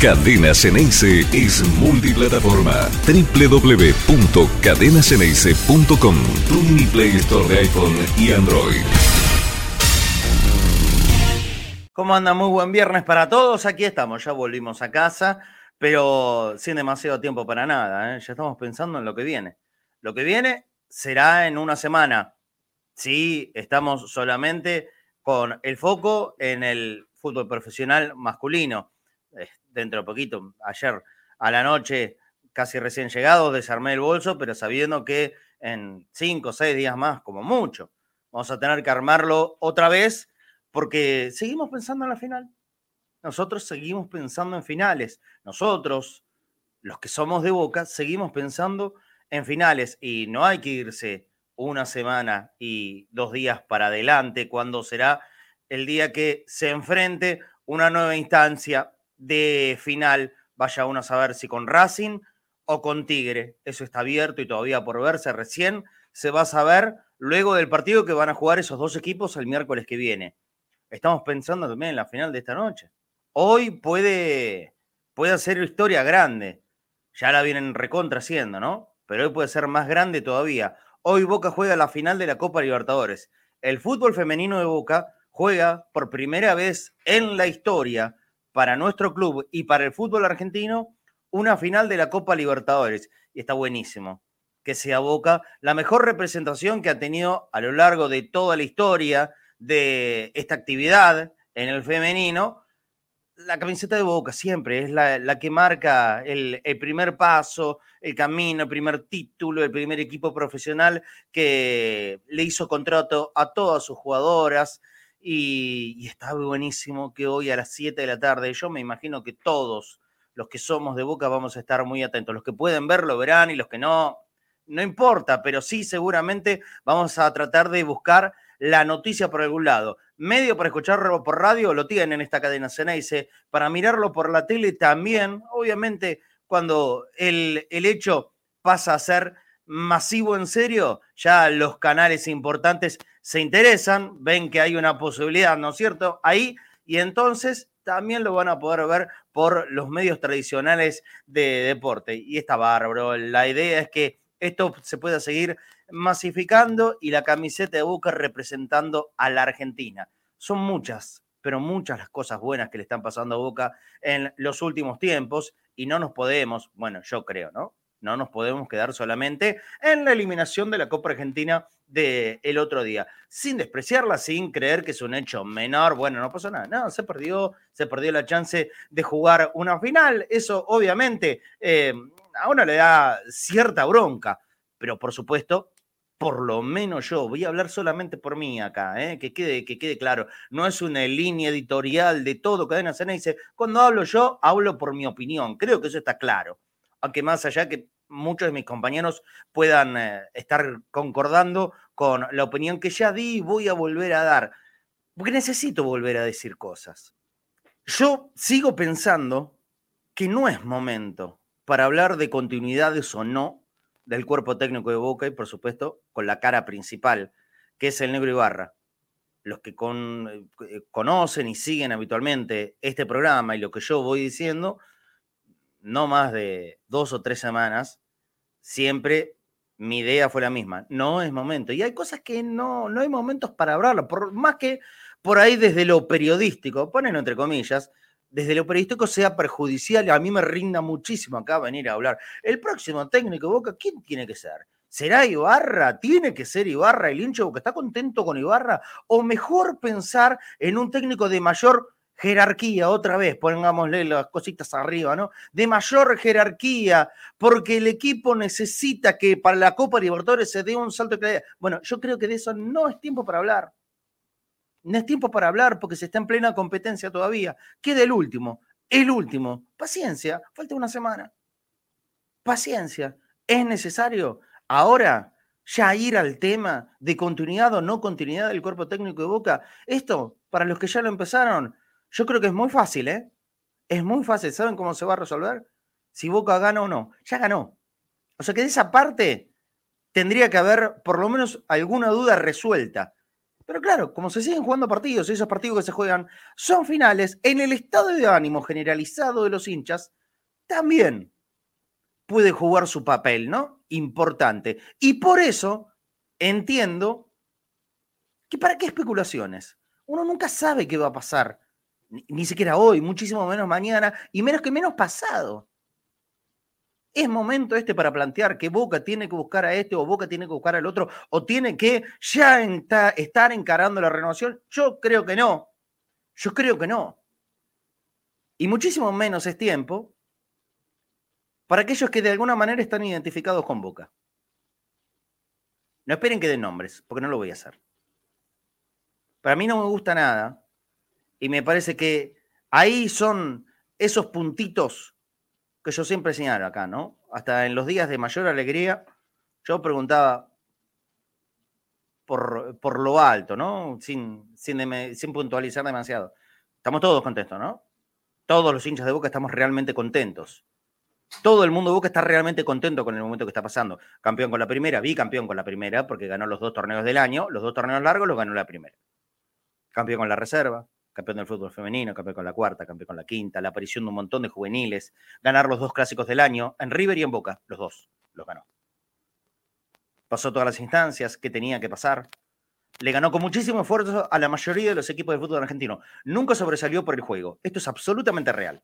Cadena Ceneice es multiplataforma. www.cadenaceneice.com Tu mini Play Store de iPhone y Android. ¿Cómo anda? Muy buen viernes para todos. Aquí estamos, ya volvimos a casa, pero sin demasiado tiempo para nada. ¿eh? Ya estamos pensando en lo que viene. Lo que viene será en una semana. Sí, estamos solamente con el foco en el fútbol profesional masculino dentro de poquito, ayer a la noche, casi recién llegado, desarmé el bolso, pero sabiendo que en cinco o seis días más, como mucho, vamos a tener que armarlo otra vez, porque seguimos pensando en la final. Nosotros seguimos pensando en finales. Nosotros, los que somos de Boca, seguimos pensando en finales y no hay que irse una semana y dos días para adelante cuando será el día que se enfrente una nueva instancia de final, vaya uno a saber si con Racing o con Tigre. Eso está abierto y todavía por verse. Recién se va a saber luego del partido que van a jugar esos dos equipos el miércoles que viene. Estamos pensando también en la final de esta noche. Hoy puede, puede hacer historia grande. Ya la vienen recontra haciendo, ¿no? Pero hoy puede ser más grande todavía. Hoy Boca juega la final de la Copa Libertadores. El fútbol femenino de Boca juega por primera vez en la historia para nuestro club y para el fútbol argentino una final de la Copa Libertadores. Y está buenísimo que se aboca la mejor representación que ha tenido a lo largo de toda la historia de esta actividad en el femenino. La camiseta de Boca siempre es la, que marca el, el, primer paso, el camino, el primer título, el primer equipo profesional que le hizo contrato a todas sus jugadoras, y, está buenísimo que hoy a las 7 de la tarde, yo me imagino que todos los que somos de Boca vamos a estar muy atentos. Los que pueden verlo verán y los que no, no importa, pero sí seguramente vamos a tratar de buscar la noticia por algún lado. Medio para escucharlo por radio lo tienen en esta cadena Ceneice, para mirarlo por la tele también, obviamente cuando el, el hecho pasa a ser masivo en serio, ya los canales importantes se interesan, ven que hay una posibilidad, ¿no es cierto? Ahí, y entonces también lo van a poder ver por los medios tradicionales de deporte. Y está bárbaro. La idea es que esto se pueda seguir masificando y la camiseta de Boca representando a la Argentina. Son muchas, pero muchas las cosas buenas que le están pasando a Boca en los últimos tiempos y no nos podemos, bueno, yo creo, ¿no? No nos podemos quedar solamente en la eliminación de la Copa Argentina del el otro día, sin despreciarla, sin creer que es un hecho menor. Bueno, no pasó nada, no, se perdió, se perdió la chance de jugar una final. Eso obviamente eh, a uno le da cierta bronca, pero por supuesto por lo menos yo, voy a hablar solamente por mí acá, eh, que, quede, que quede claro, no es una línea editorial de todo Cadena Cena, dice, cuando hablo yo, hablo por mi opinión, creo que eso está claro aunque más allá que muchos de mis compañeros puedan eh, estar concordando con la opinión que ya di y voy a volver a dar, porque necesito volver a decir cosas. Yo sigo pensando que no es momento para hablar de continuidades o no del cuerpo técnico de Boca y por supuesto con la cara principal, que es el negro Ibarra. Los que eh, conocen y siguen habitualmente este programa y lo que yo voy diciendo, no más de dos o tres semanas, siempre mi idea fue la misma. No es momento. Y hay cosas que no, no hay momentos para hablarlo, por más que por ahí desde lo periodístico, ponen entre comillas, desde lo periodístico sea perjudicial, a mí me rinda muchísimo acá venir a hablar. El próximo técnico de Boca, ¿quién tiene que ser? ¿Será Ibarra? ¿Tiene que ser Ibarra el hincho Boca? ¿Está contento con Ibarra? ¿O mejor pensar en un técnico de mayor jerarquía, otra vez, pongámosle las cositas arriba, ¿no? De mayor jerarquía, porque el equipo necesita que para la Copa Libertadores se dé un salto de calidad. Bueno, yo creo que de eso no es tiempo para hablar. No es tiempo para hablar porque se está en plena competencia todavía. Queda el último, el último. Paciencia, falta una semana. Paciencia. ¿Es necesario ahora ya ir al tema de continuidad o no continuidad del cuerpo técnico de Boca? Esto, para los que ya lo empezaron, yo creo que es muy fácil, ¿eh? Es muy fácil. ¿Saben cómo se va a resolver? Si Boca gana o no. Ya ganó. O sea que de esa parte tendría que haber por lo menos alguna duda resuelta. Pero claro, como se siguen jugando partidos, esos partidos que se juegan son finales, en el estado de ánimo generalizado de los hinchas, también puede jugar su papel, ¿no? Importante. Y por eso entiendo que para qué especulaciones. Uno nunca sabe qué va a pasar, ni, siquiera hoy, muchísimo menos mañana, y menos que menos pasado. Es momento este para plantear que Boca tiene que buscar a este o Boca tiene que buscar al otro o tiene que ya estar encarando la renovación. Yo creo que no. Yo creo que no. Y muchísimo menos es tiempo para aquellos que de alguna manera están identificados con Boca. No esperen que den nombres, porque no lo voy a hacer. Para mí no me gusta nada y me parece que ahí son esos puntitos que yo siempre señalo acá, ¿no? Hasta en los días de mayor alegría, yo preguntaba por, por lo alto, ¿no? Sin, sin, sin puntualizar demasiado. Estamos todos contentos, ¿no? Todos los hinchas de Boca estamos realmente contentos. Todo el mundo de Boca está realmente contento con el momento que está pasando. Campeón con la primera, bicampeón con la primera, porque ganó los dos torneos del año, los dos torneos largos los ganó la primera. Campeón con la reserva, campeón del fútbol femenino, campeón con la cuarta, campeón con la quinta, la aparición de un montón de juveniles, ganar los dos clásicos del año, en River y en Boca, los dos, los ganó. Pasó todas las instancias que tenía que pasar. Le ganó con muchísimo esfuerzo a la mayoría de los equipos de fútbol argentino. Nunca sobresalió por el juego. Esto es absolutamente real.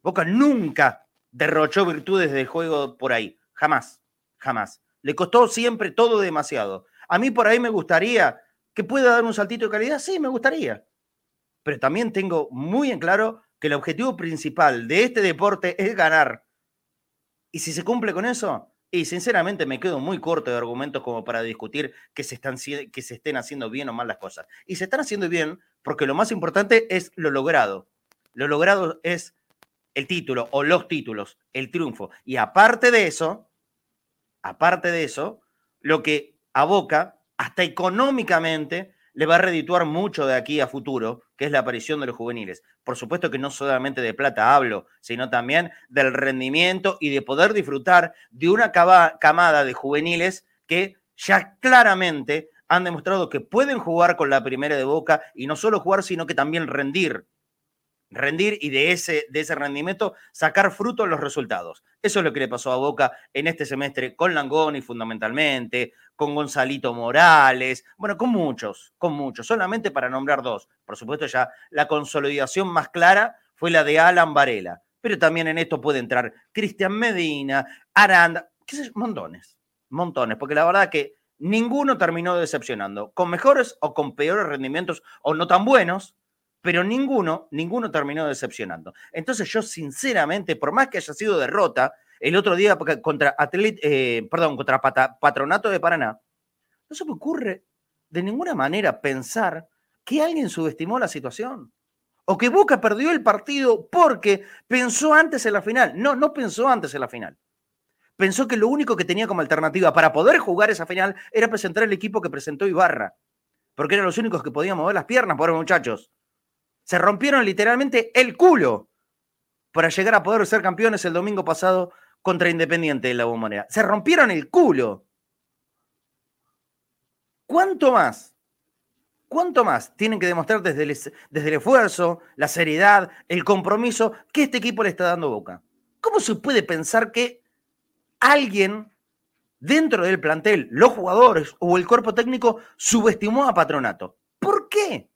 Boca nunca derrochó virtudes del juego por ahí. Jamás, jamás. Le costó siempre todo demasiado. A mí por ahí me gustaría que pueda dar un saltito de calidad. Sí, me gustaría pero también tengo muy en claro que el objetivo principal de este deporte es ganar. Y si se cumple con eso, y sinceramente me quedo muy corto de argumentos como para discutir que se, están, que se estén haciendo bien o mal las cosas. Y se están haciendo bien porque lo más importante es lo logrado. Lo logrado es el título o los títulos, el triunfo. Y aparte de eso, aparte de eso, lo que aboca hasta económicamente le va a redituar mucho de aquí a futuro, que es la aparición de los juveniles. Por supuesto que no solamente de plata hablo, sino también del rendimiento y de poder disfrutar de una camada de juveniles que ya claramente han demostrado que pueden jugar con la primera de Boca y no solo jugar, sino que también rendir rendir y de ese, de ese rendimiento sacar fruto en los resultados. Eso es lo que le pasó a Boca en este semestre con Langoni fundamentalmente, con Gonzalito Morales, bueno, con muchos, con muchos, solamente para nombrar dos. Por supuesto ya la consolidación más clara fue la de Alan Varela, pero también en esto puede entrar Cristian Medina, Aranda, qué sé montones, montones, porque la verdad que ninguno terminó decepcionando, con mejores o con peores rendimientos o no tan buenos, pero ninguno, ninguno terminó decepcionando. Entonces yo sinceramente, por más que haya sido derrota, el otro día contra, eh, perdón, contra Patronato de Paraná, no se me ocurre de ninguna manera pensar que alguien subestimó la situación. O que Boca perdió el partido porque pensó antes en la final. No, no pensó antes en la final. Pensó que lo único que tenía como alternativa para poder jugar esa final era presentar el equipo que presentó Ibarra. Porque eran los únicos que podían mover las piernas, pobres muchachos. Se rompieron literalmente el culo para llegar a poder ser campeones el domingo pasado contra Independiente de la Bombonera. Se rompieron el culo. ¿Cuánto más? ¿Cuánto más tienen que demostrar desde el, desde el esfuerzo, la seriedad, el compromiso que este equipo le está dando boca? ¿Cómo se puede pensar que alguien dentro del plantel, los jugadores o el cuerpo técnico subestimó a Patronato? ¿Por qué?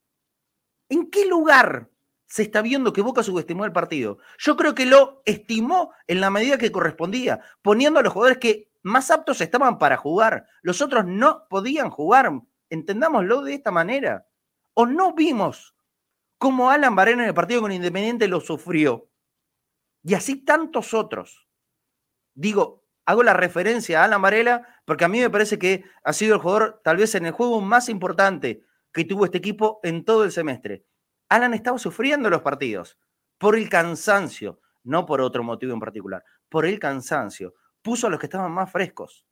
¿En qué lugar se está viendo que Boca subestimó el partido? Yo creo que lo estimó en la medida que correspondía, poniendo a los jugadores que más aptos estaban para jugar. Los otros no podían jugar. Entendámoslo de esta manera. O no vimos cómo Alan Varela en el partido con Independiente lo sufrió. Y así tantos otros. Digo, hago la referencia a Alan Varela porque a mí me parece que ha sido el jugador tal vez en el juego más importante que tuvo este equipo en todo el semestre. Alan estaba sufriendo los partidos por el cansancio, no por otro motivo en particular, por el cansancio. Puso a los que estaban más frescos.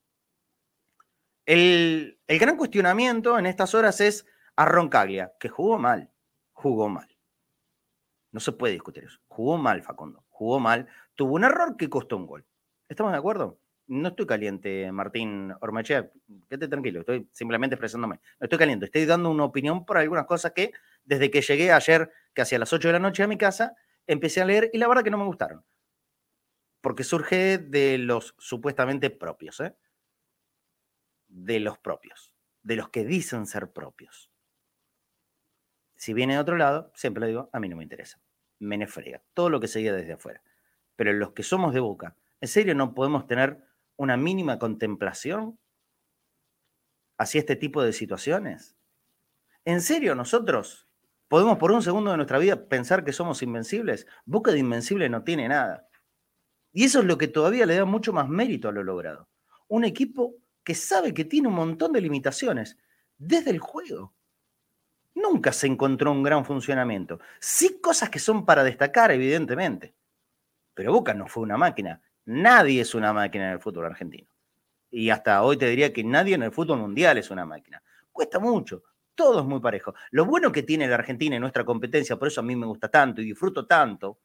El, el gran cuestionamiento en estas horas es a Roncaglia, que jugó mal, jugó mal. No se puede discutir eso. Jugó mal Facundo, jugó mal, tuvo un error que costó un gol. ¿Estamos de acuerdo? No estoy caliente, Martín Ormachea, quédate tranquilo, estoy simplemente expresándome. No estoy caliente, estoy dando una opinión por algunas cosas que desde que llegué ayer, casi a las 8 de la noche a mi casa, empecé a leer y la verdad que no me gustaron. Porque surge de los supuestamente propios, ¿eh? De los propios, de los que dicen ser propios. Si viene de otro lado, siempre lo digo, a mí no me interesa. Me nefrega. Todo lo que se desde afuera. Pero los que somos de boca, ¿en serio no podemos tener una mínima contemplación hacia este tipo de situaciones? ¿En serio nosotros podemos por un segundo de nuestra vida pensar que somos invencibles? Boca de invencible no tiene nada. Y eso es lo que todavía le da mucho más mérito a lo logrado. Un equipo que sabe que tiene un montón de limitaciones desde el juego. Nunca se encontró un gran funcionamiento. Sí cosas que son para destacar, evidentemente. Pero Boca no fue una máquina. Nadie es una máquina en el fútbol argentino. Y hasta hoy te diría que nadie en el fútbol mundial es una máquina. Cuesta mucho. Todo es muy parejo. Lo bueno que tiene la Argentina y nuestra competencia, por eso a mí me gusta tanto y disfruto tanto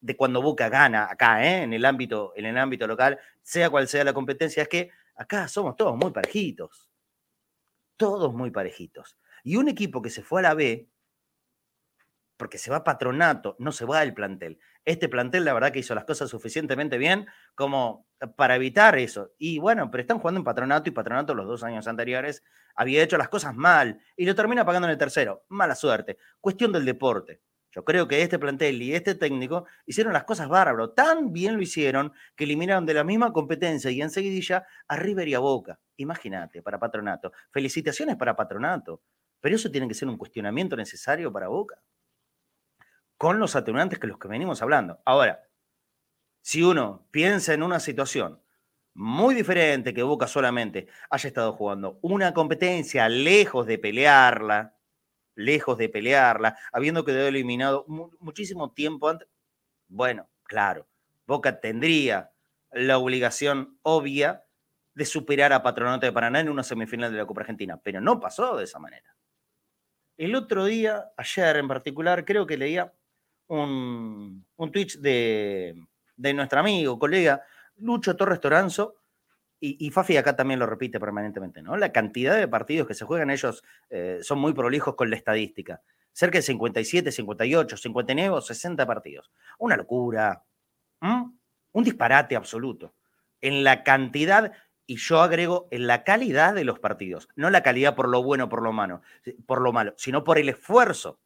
de cuando Boca gana acá, ¿eh? en, el ámbito, en el ámbito local, sea cual sea la competencia, es que acá somos todos muy parejitos. Todos muy parejitos. Y un equipo que se fue a la B, porque se va patronato, no se va al plantel. Este plantel, la verdad, que hizo las cosas suficientemente bien como para evitar eso. Y bueno, pero están jugando en patronato y patronato los dos años anteriores había hecho las cosas mal y lo termina pagando en el tercero. Mala suerte. Cuestión del deporte. Yo creo que este plantel y este técnico hicieron las cosas bárbaro. Tan bien lo hicieron que eliminaron de la misma competencia y enseguidilla a River y a Boca. Imagínate, para Patronato. Felicitaciones para Patronato. Pero eso tiene que ser un cuestionamiento necesario para Boca. Con los atenuantes que los que venimos hablando. Ahora, si uno piensa en una situación muy diferente que Boca solamente haya estado jugando una competencia lejos de pelearla, lejos de pelearla, habiendo quedado eliminado muchísimo tiempo antes. Bueno, claro, Boca tendría la obligación obvia de superar a Patronato de Paraná en una semifinal de la Copa Argentina, pero no pasó de esa manera. El otro día, ayer en particular, creo que leía un, un tweet de, de nuestro amigo, colega Lucho Torres Toranzo, y, Fafi acá también lo repite permanentemente, ¿no? La cantidad de partidos que se juegan ellos eh, son muy prolijos con la estadística. Cerca de 57, 58, 59 o 60 partidos. Una locura. Un disparate absoluto. En la cantidad, y yo agrego, en la calidad de los partidos. No la calidad por lo bueno, por lo malo, por lo malo sino por el esfuerzo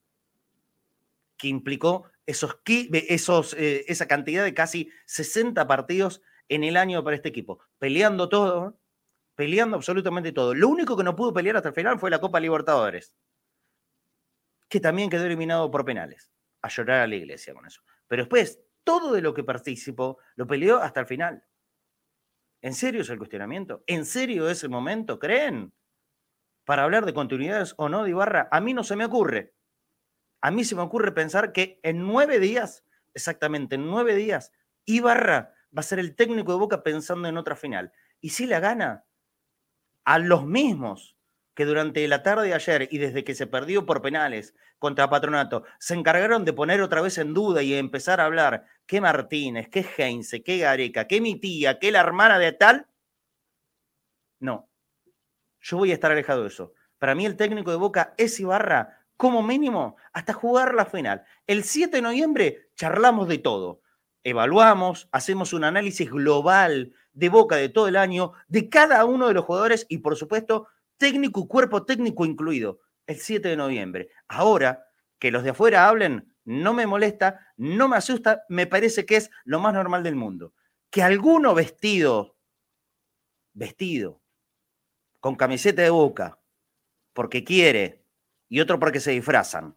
que implicó esos, esos, eh, esa cantidad de casi 60 partidos en el año para este equipo, peleando todo, peleando absolutamente todo. Lo único que no pudo pelear hasta el final fue la Copa Libertadores, que también quedó eliminado por penales. A llorar a la iglesia con eso. Pero después, todo de lo que participó lo peleó hasta el final. ¿En serio es el cuestionamiento? ¿En serio es el momento? ¿Creen? Para hablar de continuidades o no de Ibarra, a mí no se me ocurre. A mí se me ocurre pensar que en nueve días, exactamente en nueve días, Ibarra va a ser el técnico de Boca pensando en otra final. Y si la gana, a los mismos que durante la tarde de ayer y desde que se perdió por penales contra Patronato, se encargaron de poner otra vez en duda y empezar a hablar qué Martínez, qué Heinze, qué Gareca, qué mi tía, qué la hermana de tal. No, yo voy a estar alejado de eso. Para mí el técnico de Boca es Ibarra como mínimo hasta jugar la final. El 7 de noviembre charlamos de todo evaluamos, hacemos un análisis global de boca de todo el año, de cada uno de los jugadores y por supuesto técnico y cuerpo técnico incluido, el 7 de noviembre. Ahora, que los de afuera hablen, no me molesta, no me asusta, me parece que es lo más normal del mundo. Que alguno vestido, vestido, con camiseta de boca, porque quiere, y otro porque se disfrazan,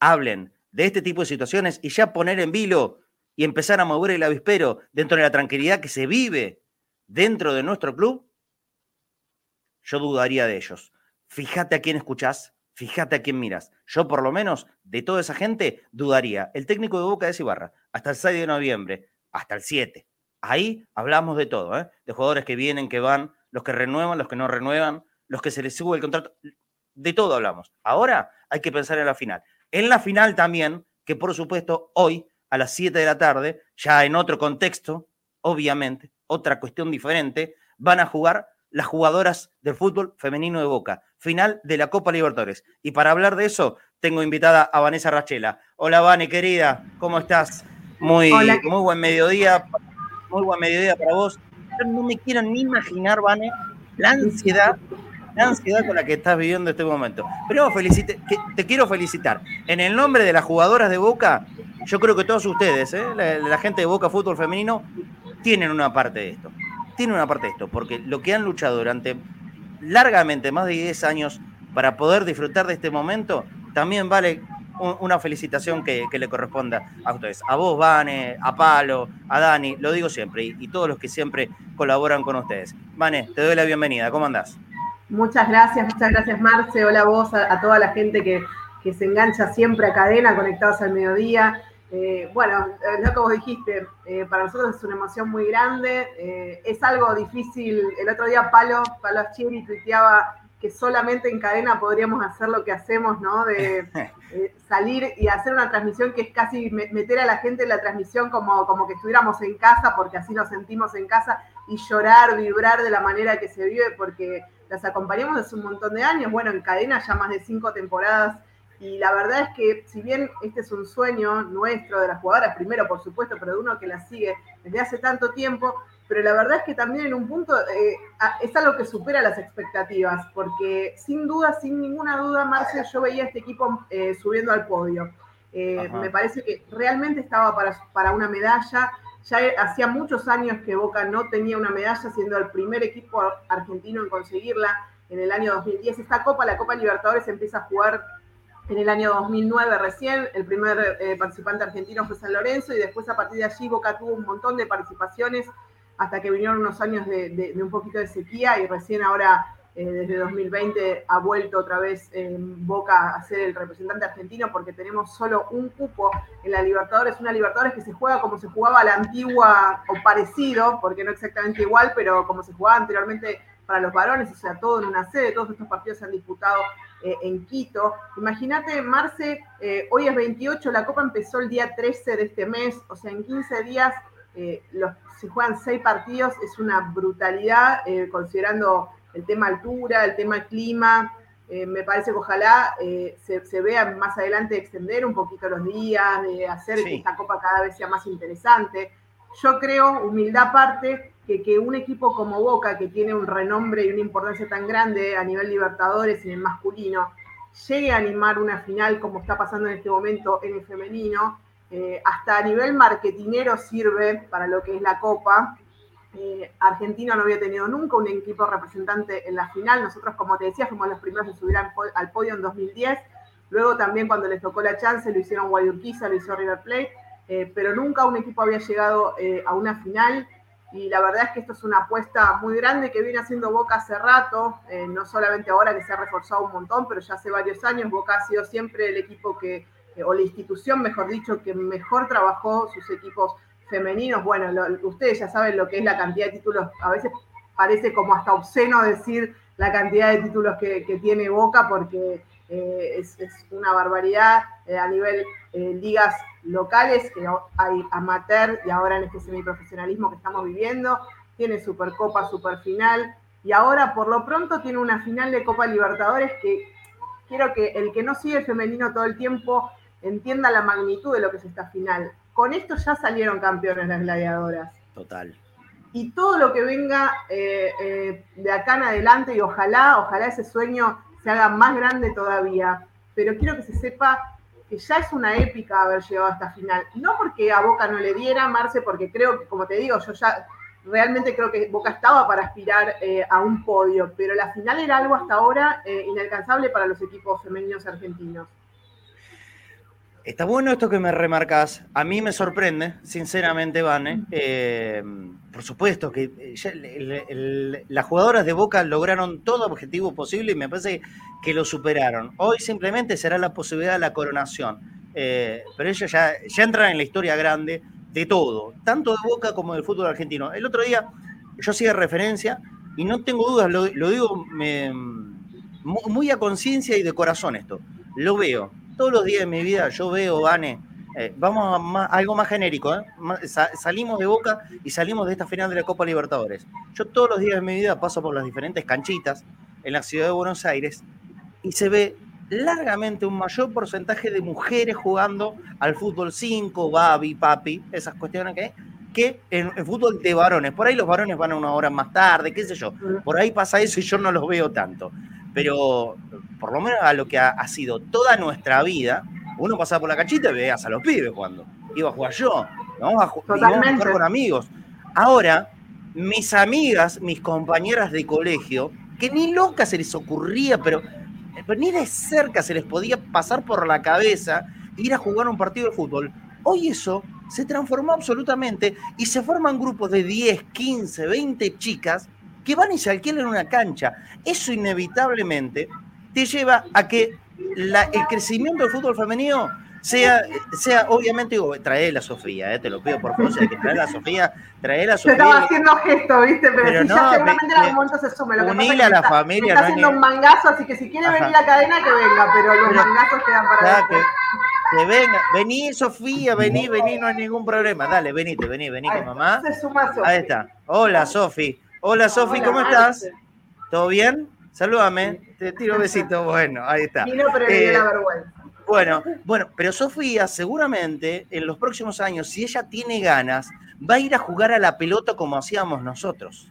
hablen de este tipo de situaciones y ya poner en vilo y empezar a mover el avispero dentro de la tranquilidad que se vive dentro de nuestro club, yo dudaría de ellos. Fíjate a quién escuchás, fíjate a quién miras. Yo, por lo menos, de toda esa gente, dudaría. El técnico de Boca es Ibarra, hasta el 6 de noviembre, hasta el 7. Ahí hablamos de todo, ¿eh? de jugadores que vienen, que van, los que renuevan, los que no renuevan, los que se les sube el contrato. De todo hablamos. Ahora hay que pensar en la final. En la final también, que por supuesto hoy a las 7 de la tarde, ya en otro contexto, obviamente, otra cuestión diferente, van a jugar las jugadoras del fútbol femenino de Boca, final de la Copa Libertadores. Y para hablar de eso, tengo invitada a Vanessa Rachela. Hola, Vane, querida, ¿cómo estás? Muy, muy buen mediodía, muy buen mediodía para vos. No me quiero ni imaginar, Vane, la ansiedad, la ansiedad con la que estás viviendo este momento. Pero felicite, te quiero felicitar. En el nombre de las jugadoras de Boca, yo creo que todos ustedes, ¿eh? la gente de Boca Fútbol Femenino, tienen una parte de esto tiene una parte de esto, porque lo que han luchado durante largamente, más de 10 años, para poder disfrutar de este momento, también vale una felicitación que, le corresponda a ustedes. A vos, Vane, a Palo, a Dani, lo digo siempre, y, todos los que siempre colaboran con ustedes. Vane, te doy la bienvenida, ¿cómo andás? Muchas gracias, muchas gracias Marce, hola a vos, a, toda la gente que, que se engancha siempre a cadena, conectados al mediodía. Eh, bueno, lo que vos dijiste, eh, para nosotros es una emoción muy grande, eh, es algo difícil. El otro día Palo, Palo Achieri tuiteaba que solamente en cadena podríamos hacer lo que hacemos, ¿no? De salir y hacer una transmisión que es casi meter a la gente en la transmisión como, como que estuviéramos en casa, porque así nos sentimos en casa, y llorar, vibrar de la manera que se vive, porque las acompañamos desde un montón de años. Bueno, en cadena ya más de cinco temporadas y la verdad es que si bien este es un sueño nuestro de las jugadoras, primero por supuesto, pero de uno que la sigue desde hace tanto tiempo, pero la verdad es que también en un punto eh, es algo que supera las expectativas, porque sin duda, sin ninguna duda, Marce, yo veía a este equipo eh, subiendo al podio. Eh, me parece que realmente estaba para, para una medalla. Ya hacía muchos años que Boca no tenía una medalla, siendo el primer equipo argentino en conseguirla en el año 2010. Esta Copa, la Copa Libertadores, empieza a jugar en el año 2009 recién, el primer eh, participante argentino fue San Lorenzo y después a partir de allí Boca tuvo un montón de participaciones hasta que vinieron unos años de, un poquito de sequía y recién ahora eh, desde 2020 ha vuelto otra vez en Boca a ser el representante argentino porque tenemos solo un cupo en la Libertadores, una Libertadores que se juega como se jugaba la antigua o parecido, porque no exactamente igual, pero como se jugaba anteriormente para los varones, o sea, todo en una sede, todos estos partidos se han disputado eh, en Quito. Imagínate, Marce, eh, hoy es 28, la Copa empezó el día 13 de este mes, o sea, en 15 días eh, se juegan seis partidos, es una brutalidad, considerando el tema altura, el tema clima. me parece que ojalá se, vea más adelante extender un poquito los días, de hacer que esta Copa cada vez sea más interesante. Yo creo, humildad aparte, que, que, un equipo como Boca, que tiene un renombre y una importancia tan grande a nivel Libertadores y en el masculino, llegue a animar una final como está pasando en este momento en el femenino, eh, hasta a nivel marketinero sirve para lo que es la Copa. Eh, Argentina no había tenido nunca un equipo representante en la final. Nosotros, como te decía, fuimos los primeros en subir al, podio en 2010. Luego también cuando les tocó la chance lo hicieron Guayurquiza, lo hizo River Plate, eh, pero nunca un equipo había llegado a una final y la verdad es que esto es una apuesta muy grande que viene haciendo Boca hace rato, eh, no solamente ahora que se ha reforzado un montón, pero ya hace varios años Boca ha sido siempre el equipo que, eh, o la institución, mejor dicho, que mejor trabajó sus equipos femeninos. Bueno, ustedes ya saben lo que es la cantidad de títulos, a veces parece como hasta obsceno decir la cantidad de títulos que, tiene Boca porque eh, es, una barbaridad a nivel ligas locales, que hay amateur y ahora en este semiprofesionalismo que estamos viviendo, tiene Supercopa, Superfinal y ahora por lo pronto tiene una final de Copa Libertadores que quiero que el que no sigue el femenino todo el tiempo entienda la magnitud de lo que es esta final. Con esto ya salieron campeones las gladiadoras. Total. Y todo lo que venga eh, eh, de acá en adelante y ojalá, ojalá ese sueño se haga más grande todavía. Pero quiero que se sepa que ya es una épica haber llegado a esta final. No porque a Boca no le diera, Marce, porque creo que, como te digo, yo ya realmente creo que Boca estaba para aspirar eh, a un podio, pero la final era algo hasta ahora eh, inalcanzable para los equipos femeninos argentinos. Está bueno esto que me remarcas. A mí me sorprende, sinceramente, Vane. Eh, por supuesto que eh, las jugadoras de Boca lograron todo objetivo posible y me parece que lo superaron. Hoy simplemente será la posibilidad de la coronación. Eh, pero ellos ya, ya entran en la historia grande de todo, tanto de Boca como del fútbol argentino. El otro día yo hacía referencia y no tengo dudas, lo, digo muy a conciencia y de corazón esto. Lo veo todos los días de mi vida yo veo, Vane, Eh, vamos a, algo más genérico. ¿eh? salimos de Boca y salimos de esta final de la Copa Libertadores. Yo todos los días de mi vida paso por las diferentes canchitas en la ciudad de Buenos Aires y se ve largamente un mayor porcentaje de mujeres jugando al fútbol 5, babi, papi, esas cuestiones que que en, fútbol de varones. Por ahí los varones van a una hora más tarde, qué sé yo. Por ahí pasa eso y yo no los veo tanto. Pero por lo menos a lo que ha, sido toda nuestra vida, uno pasaba por la cachita y veías a los pibes cuando iba a jugar yo. Vamos a, jugar con amigos. Ahora, mis amigas, mis compañeras de colegio, que ni loca se les ocurría, pero, pero ni de cerca se les podía pasar por la cabeza ir a jugar un partido de fútbol. Hoy eso se transformó absolutamente y se forman grupos de 10, 15, 20 chicas que van y se alquilan una cancha. Eso inevitablemente te lleva a que el crecimiento del fútbol femenino sea, sea obviamente, digo, trae la Sofía, eh, te lo pido por favor, si que traer a Sofía, trae la Sofía. Te estaba haciendo gesto, ¿viste? Pero, no, ya seguramente en algún momento se sume. Lo que a la familia. Está haciendo un mangazo, así que si quiere venir la cadena, que venga, pero los mangazos quedan para que, que, venga, vení Sofía, vení, vení, no hay ningún problema. Dale, venite, vení, vení con mamá. Se suma Ahí está. Hola, Sofi. Hola, Sofi, ¿cómo estás? ¿Todo bien? Salúdame, te tiro besito. Bueno, ahí está. Y no, pero eh, la vergüenza. Bueno, bueno, pero Sofía seguramente en los próximos años, si ella tiene ganas, va a ir a jugar a la pelota como hacíamos nosotros.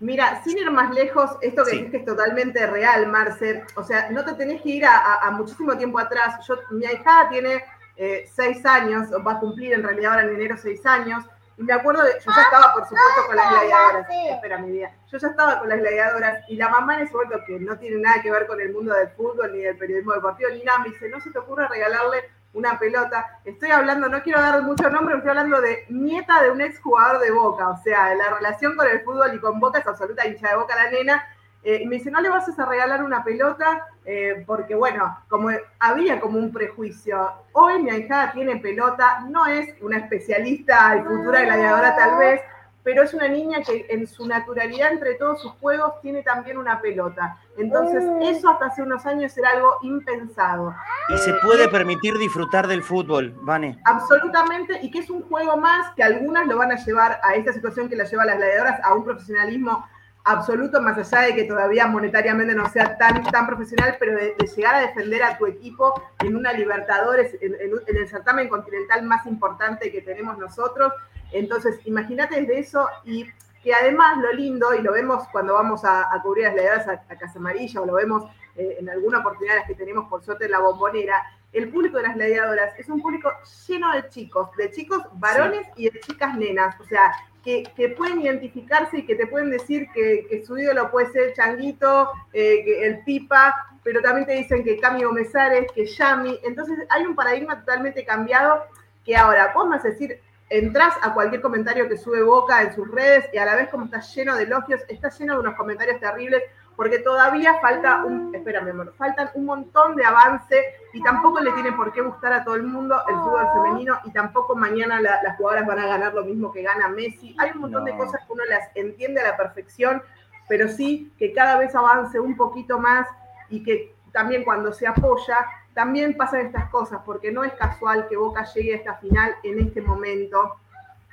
Mira, sin ir más lejos, esto que dices que es totalmente real, Marcel. O sea, no te tenés que ir a, muchísimo tiempo atrás. Yo, mi hija tiene eh, seis años, va a cumplir en realidad ahora en enero seis años. Y me acuerdo, de, yo ya estaba, por supuesto, con las gladiadoras. Espera, mi vida. Yo ya estaba con las gladiadoras y la mamá en ese momento, que no tiene nada que ver con el mundo del fútbol, ni del periodismo deportivo, ni nada, me dice, no se te ocurre regalarle una pelota. Estoy hablando, no quiero dar mucho nombre, estoy hablando de nieta de un exjugador de Boca. O sea, la relación con el fútbol y con Boca es absoluta hincha de Boca la nena. Eh, y me dice, no le vas a regalar una pelota, eh, porque bueno, como había como un prejuicio. Hoy mi hija tiene pelota, no es una especialista y futura gladiadora tal vez, pero es una niña que en su naturalidad entre todos sus juegos tiene también una pelota. Entonces, mm. eso hasta hace unos años era algo impensado. Y se puede permitir disfrutar del fútbol, Vane. Absolutamente, y que es un juego más que algunas lo van a llevar a esta situación que la lleva a las gladiadoras a un profesionalismo absoluto, más allá de que todavía monetariamente no sea tan, tan profesional, pero de, llegar a defender a tu equipo en una Libertadores, en, el certamen continental más importante que tenemos nosotros. Entonces, imagínate desde eso y que además lo lindo, y lo vemos cuando vamos a, cubrir las laderas a, Casa Amarilla, o lo vemos eh, en alguna oportunidad que tenemos por suerte en la bombonera, el público de las gladiadoras es un público lleno de chicos, de chicos varones y de chicas nenas. O sea, que, pueden identificarse y que te pueden decir que, su ídolo puede ser Changuito, eh, el Pipa, pero también te dicen que Cami Gomezares, que Yami. Entonces hay un paradigma totalmente cambiado que ahora vos a decir, entras a cualquier comentario que sube Boca en sus redes y a la vez como está lleno de elogios, está lleno de unos comentarios terribles porque todavía falta un, espérame, amor, faltan un montón de avance y tampoco le tiene por qué gustar a todo el mundo el fútbol femenino y tampoco mañana las jugadoras van a ganar lo mismo que gana Messi. Hay un montón de cosas que uno las entiende a la perfección, pero sí que cada vez avance un poquito más y que también cuando se apoya, también pasan estas cosas, porque no es casual que Boca llegue a esta final en este momento,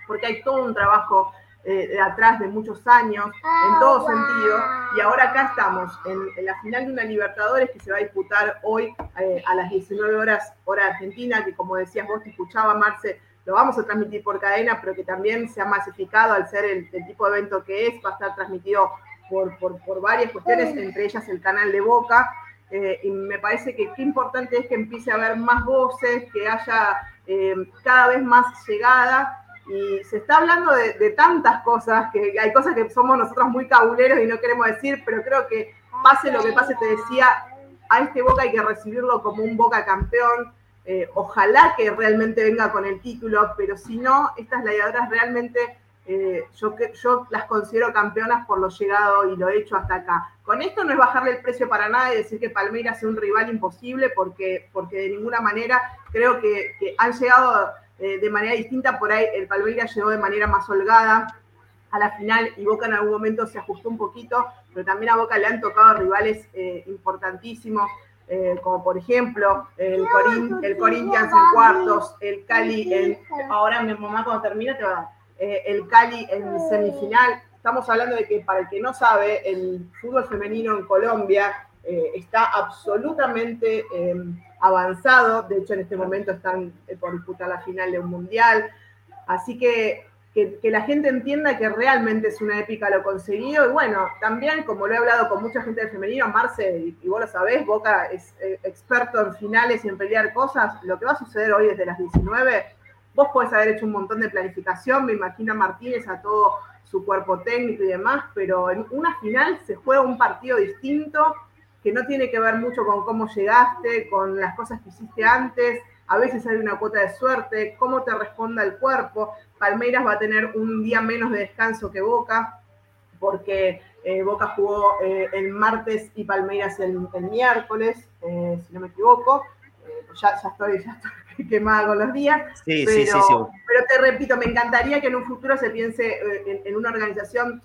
porque hay todo un trabajo eh, de atrás de muchos años, en todo sentido, y ahora acá estamos en, la final de una Libertadores que se va a disputar hoy eh, a las 19 horas hora argentina, que como decías vos, te escuchaba Marce, lo vamos a transmitir por cadena, pero que también se ha masificado al ser el, tipo de evento que es, va a estar transmitido por, por, varias cuestiones, entre ellas el canal de Boca, eh, y me parece que qué importante es que empiece a haber más voces, que haya cada vez más llegada y se está hablando de, tantas cosas, que hay cosas que somos nosotros muy cabuleros y no queremos decir, pero creo que pase lo que pase, te decía, a este Boca hay que recibirlo como un Boca campeón. Eh, ojalá que realmente venga con el título, pero si no, estas gladiadoras realmente eh, yo, yo las considero campeonas por lo llegado y lo hecho hasta acá. Con esto no es bajarle el precio para nada y decir que Palmeiras sea un rival imposible, porque, porque de ninguna manera creo que, que han llegado eh, de manera distinta. Por ahí el Palmeiras llegó de manera más holgada a la final y Boca en algún momento se ajustó un poquito, pero también a Boca le han tocado rivales eh, importantísimos. eh, como por ejemplo el, el Corinthians en cuartos, el Cali en... Ahora mi mamá cuando termine te va a dar. El Cali en semifinal. Estamos hablando de que, para el que no sabe, el fútbol femenino en Colombia está absolutamente avanzado. De hecho, en este momento están por disputar la final de un mundial. Así que que, la gente entienda que realmente es una épica lo conseguido. Y bueno, también, como lo he hablado con mucha gente del femenino, Marce, y, vos lo sabés, Boca es eh, experto en finales y en pelear cosas. Lo que va a suceder hoy desde las 19, vos podés haber hecho un montón de planificación, me imagino a Martínez, a todo su cuerpo técnico y demás, pero en una final se juega un partido distinto que no tiene que ver mucho con cómo llegaste, con las cosas que hiciste antes, a veces hay una cuota de suerte, cómo te responda el cuerpo. Palmeiras va a tener un día menos de descanso que Boca, porque eh, Boca jugó eh, el martes y Palmeiras el, miércoles, eh, si no me equivoco. ya, estoy, ya estoy quemada con los días. Sí, pero, sí, sí, sí, Pero te repito, me encantaría que en un futuro se piense en, una organización,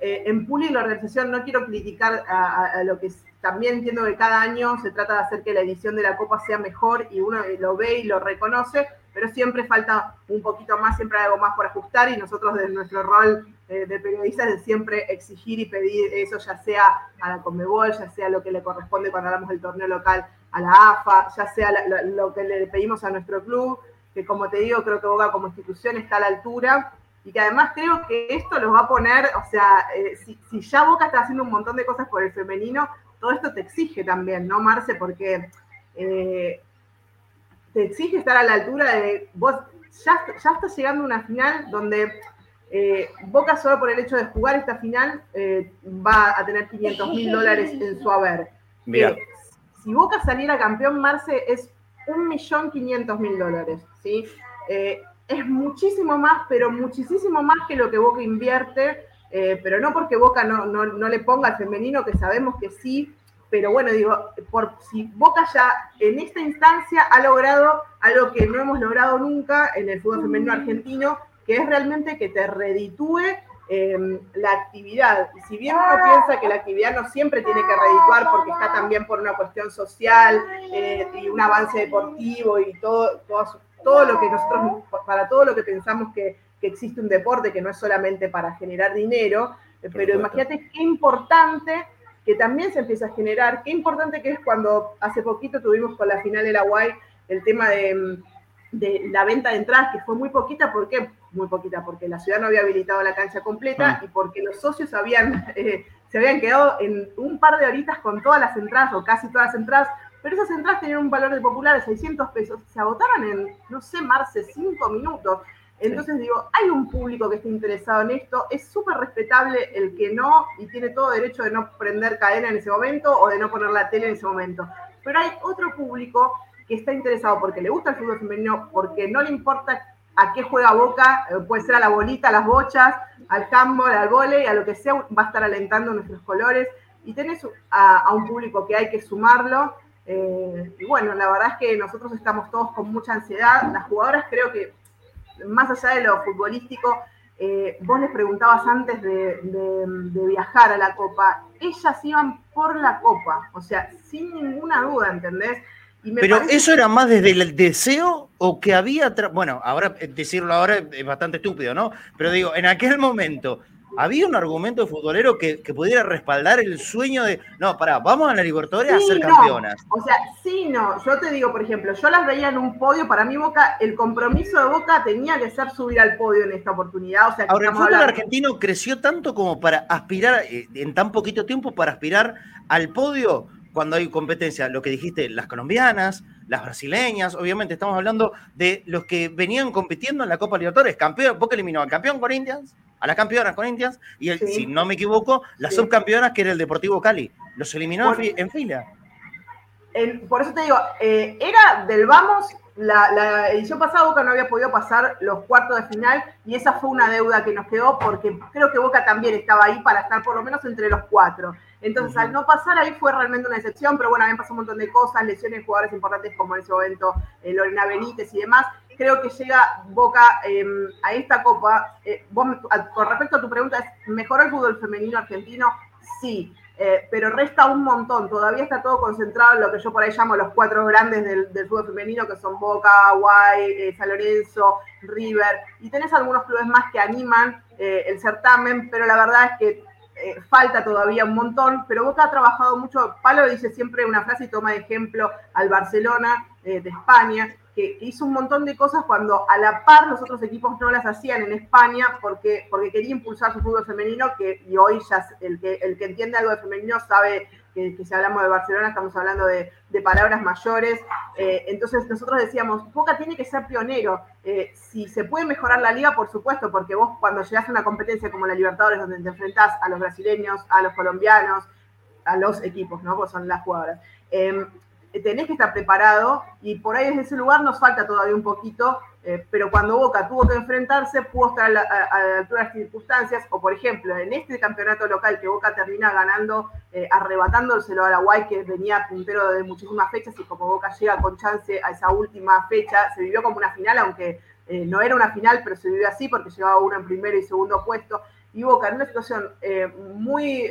en Puli la organización, no quiero criticar a, lo que también entiendo que cada año se trata de hacer que la edición de la Copa sea mejor y uno lo ve y lo reconoce, pero siempre falta un poquito más, siempre hay algo más por ajustar y nosotros de nuestro rol eh, de periodistas de siempre exigir y pedir eso, ya sea a la Conmebol, ya sea lo que le corresponde cuando hablamos del torneo local a la AFA, ya sea lo que le pedimos a nuestro club, que como te digo, creo que Boca como institución está a la altura y que además creo que esto los va a poner, o sea, eh, si, si, ya Boca está haciendo un montón de cosas por el femenino, todo esto te exige también, ¿no, Marce? Porque eh, te exige estar a la altura de vos, ya, ya estás llegando a una final donde eh, Boca solo por el hecho de jugar esta final eh, va a tener 500 mil dólares en su haber. Bien. si Boca saliera campeón, Marce, es 1.500.000 dólares, ¿sí? es muchísimo más, pero muchísimo más que lo que Boca invierte eh, pero no porque Boca no, no, no, le ponga al femenino, que sabemos que sí, pero bueno, digo, por, si Boca ya en esta instancia ha logrado algo que no hemos logrado nunca en el fútbol femenino argentino, que es realmente que te reditúe em, la actividad. Y si bien uno piensa que la actividad no siempre tiene que redituar porque está también por una cuestión social eh, y un avance deportivo y todo, todo, todo lo que nosotros, para todo lo que pensamos que que existe un deporte que no es solamente para generar dinero, eh, pero imagínate qué importante que también se empieza a generar, qué importante que es cuando hace poquito tuvimos con la final de la UAI el tema de, la venta de entradas, que fue muy poquita, ¿por qué? Muy poquita, porque la ciudad no había habilitado la cancha completa ah. y porque los socios habían, eh, se habían quedado en un par de horitas con todas las entradas o casi todas las entradas, pero esas entradas tenían un valor de popular de 600 pesos, se agotaron en, no sé, Marce, 5 minutos. Entonces digo, hay un público que está interesado en esto, es súper respetable el que no y tiene todo derecho de no prender cadena en ese momento o de no poner la tele en ese momento. Pero hay otro público que está interesado porque le gusta el fútbol femenino, porque no le importa a qué juega Boca, eh, puede ser a la bolita, a las bochas, al handball, al volei, a lo que sea, va a estar alentando nuestros colores. Y tenés a, un público que hay que sumarlo. Eh, y bueno, la verdad es que nosotros estamos todos con mucha ansiedad. Las jugadoras creo que más allá de lo futbolístico, eh, vos les preguntabas antes de, viajar a la Copa, ellas iban por la Copa, o sea, sin ninguna duda, ¿entendés? Pero eso era más desde el deseo o que había, bueno, ahora decirlo ahora es bastante estúpido, ¿no? Pero digo, en aquel momento, ¿Había un argumento futbolero que, pudiera respaldar el sueño de, no, pará, vamos a la Libertadores a ser campeonas? O sea, sí, no. Yo te digo, por ejemplo, yo las veía en un podio, para mí Boca, el compromiso de Boca tenía que ser subir al podio en esta oportunidad. O sea, Ahora, el fútbol argentino creció tanto como para aspirar, eh, en tan poquito tiempo, para aspirar al podio cuando hay competencia, lo que dijiste, las colombianas, las brasileñas, obviamente estamos hablando de los que venían compitiendo en la Copa Libertadores, campeón, Boca eliminó al campeón Corinthians, a las campeonas Corinthians y, si no me equivoco, las subcampeonas que era el Deportivo Cali. Los eliminó en fila. por eso te digo, eh, era del vamos, la, edición pasada Boca no había podido pasar los cuartos de final y esa fue una deuda que nos quedó porque creo que Boca también estaba ahí para estar por lo menos entre los cuatro. Entonces, al no pasar ahí fue realmente una excepción, pero bueno, habían pasado un montón de cosas, lesiones de jugadores importantes como en ese momento eh, Lorena Benítez y demás, creo que llega Boca em, a esta copa. Eh, con respecto a tu pregunta, ¿mejoró el fútbol femenino argentino? Sí. eh, pero resta un montón. Todavía está todo concentrado en lo que yo por ahí llamo los cuatro grandes del, fútbol femenino, que son Boca, Guay, eh, San Lorenzo, River, y tenés algunos clubes más que animan el certamen, pero la verdad es que falta todavía un montón, pero Boca ha trabajado mucho, Palo dice siempre una frase y toma de ejemplo al Barcelona de España, que, hizo un montón de cosas cuando a la par los otros equipos no las hacían en España porque, porque quería impulsar su fútbol femenino, que y hoy ya el que, el que entiende algo de femenino sabe que, si hablamos de Barcelona estamos hablando de, palabras mayores. Eh, entonces nosotros decíamos, Boca tiene que ser pionero. Eh, si se puede mejorar la liga, por supuesto, porque vos cuando llegas a una competencia como la Libertadores, donde te enfrentás a los brasileños, a los colombianos, a los equipos, ¿no? Pues son las jugadoras. Em, tenés que estar preparado y por ahí desde ese lugar nos falta todavía un poquito, eh, pero cuando Boca tuvo que enfrentarse, pudo estar a la, altura de las circunstancias, o por ejemplo, en este campeonato local que Boca termina ganando, eh, arrebatándoselo a la Guay, que venía puntero de muchísimas fechas, y como Boca llega con chance a esa última fecha, se vivió como una final, aunque eh, no era una final, pero se vivió así porque llevaba uno en primero y segundo puesto. Y Boca en una situación muy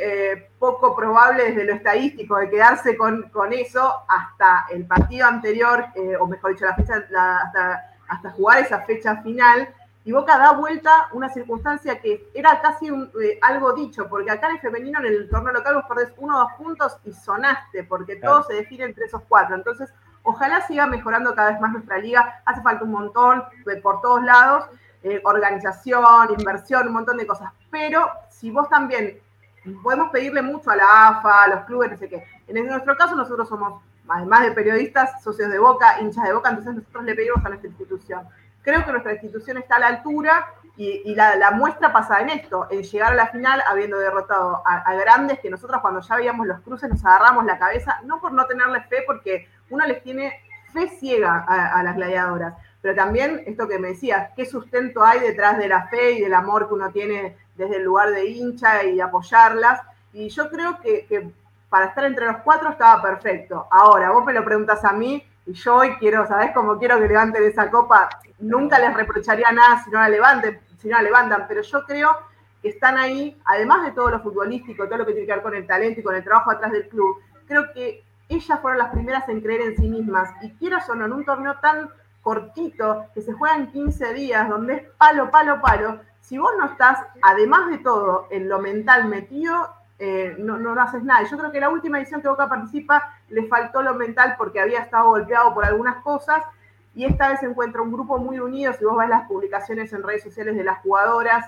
poco probable desde lo estadístico de quedarse con, con eso hasta el partido anterior, o mejor dicho, la fecha, hasta, hasta, jugar esa fecha final. Y Boca da vuelta una circunstancia que era casi algo dicho, porque acá en el femenino, en el torneo local, vos perdés uno o dos puntos y sonaste, porque todo se define entre esos cuatro. Entonces, ojalá siga mejorando cada vez más nuestra liga. Hace falta un montón por todos lados. organización, inversión, un montón de cosas pero si vos también podemos pedirle mucho a la AFA, a los clubes, no sé qué. En nuestro caso, nosotros somos, además de periodistas, socios de Boca, hinchas de Boca, entonces nosotros le pedimos a nuestra institución. Creo que nuestra institución está a la altura y, la, muestra pasa en esto, en llegar a la final habiendo derrotado a, grandes que nosotros cuando ya veíamos los cruces nos agarramos la cabeza, no por no tenerle fe, porque uno les tiene fe ciega a las gladiadoras, pero también esto que me decías, qué sustento hay detrás de la fe y del amor que uno tiene desde el lugar de hincha y apoyarlas. Y yo creo que, para estar entre los cuatro estaba perfecto. Ahora, vos me lo preguntas a mí y yo hoy quiero, ¿sabés cómo quiero que levanten esa copa? Nunca les reprocharía nada si no la levanten, si no la levantan, pero yo creo que están ahí, además de todo lo futbolístico, todo lo que tiene que ver con el talento y con el trabajo atrás del club, creo que ellas fueron las primeras en creer en sí mismas. Y quiero o en un torneo tan cortito, que se juega en 15 días, donde es palo, palo, palo, si vos no estás, además de todo, en lo mental metido, eh, no, no, haces nada. Yo creo que la última edición que Boca participa le faltó lo mental porque había estado golpeado por algunas cosas y esta vez se encuentra un grupo muy unido. Si vos ves las publicaciones en redes sociales de las jugadoras,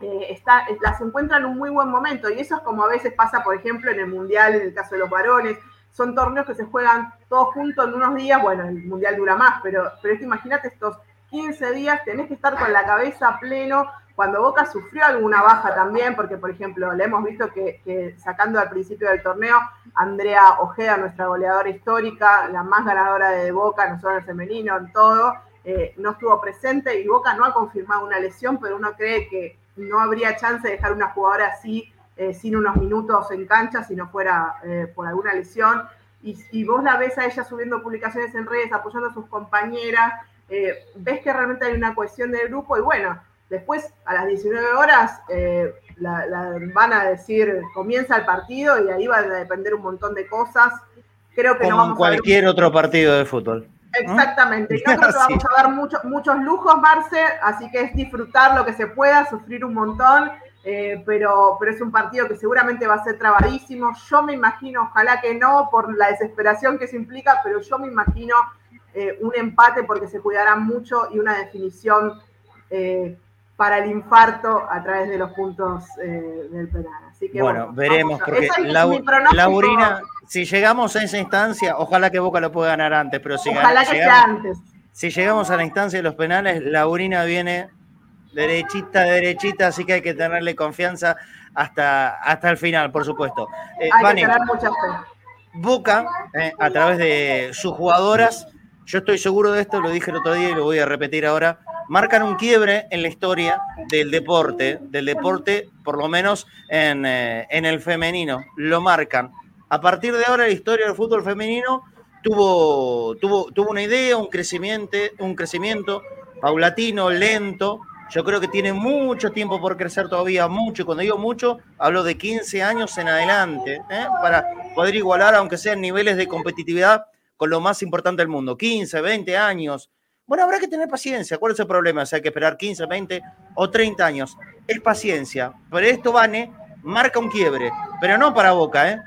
eh, está, las encuentran en un muy buen momento y eso es como a veces pasa, por ejemplo, en el Mundial, en el caso de los varones. Son torneos que se juegan todos juntos en unos días. Bueno, el Mundial dura más, pero, pero imagínate estos 15 días tenés que estar con la cabeza pleno. Cuando Boca sufrió alguna baja también, porque por ejemplo, le hemos visto que, sacando al principio del torneo, Andrea Ojeda, nuestra goleadora histórica, la más ganadora de Boca, no solo en el femenino, en todo, eh, no estuvo presente y Boca no ha confirmado una lesión, pero uno cree que no habría chance de dejar una jugadora así eh, sin unos minutos en cancha si no fuera eh, por alguna lesión. Y, vos la ves a ella subiendo publicaciones en redes, apoyando a sus compañeras, ves que realmente hay una cohesión del grupo y bueno, después a las 19 horas eh, van a decir comienza el partido y ahí va a depender un montón de cosas. Creo que Como no vamos cualquier otro partido de fútbol. Exactamente, creo que vamos a ver muchos lujos, Marce, así que es disfrutar lo que se pueda, sufrir un montón, eh, pero, pero es un partido que seguramente va a ser trabadísimo. Yo me imagino, ojalá que no, por la desesperación que se implica, pero yo me imagino eh, un empate porque se cuidarán mucho y una definición eh, para el infarto a través de los puntos eh, del penal. Así que, bueno, veremos, porque Laurina, si llegamos a esa instancia, ojalá que Boca lo pueda ganar antes, pero si ojalá que sea antes. Si llegamos a la instancia de los penales, Laurina viene derechita, derechita, así que hay que tenerle confianza hasta, hasta el final, por supuesto. hay que tener mucha fe. Boca, a través de sus jugadoras, yo estoy seguro de esto, lo dije el otro día y lo voy a repetir ahora, marcan un quiebre en la historia del deporte, del deporte por lo menos en, eh, el femenino, lo marcan. A partir de ahora la historia del fútbol femenino tuvo, tuvo, tuvo una idea, un crecimiento, un crecimiento paulatino, lento, Yo creo que tiene mucho tiempo por crecer todavía, mucho. Y cuando digo mucho, hablo de 15 años en adelante, ¿eh? para poder igualar, aunque sean niveles de competitividad, con lo más importante del mundo. 15, 20 años. Bueno, habrá que tener paciencia. ¿Cuál es el problema? O sea, hay que esperar 15, 20 o 30 años. Es paciencia. Pero esto, Vane, marca un quiebre. Pero no para Boca, ¿eh?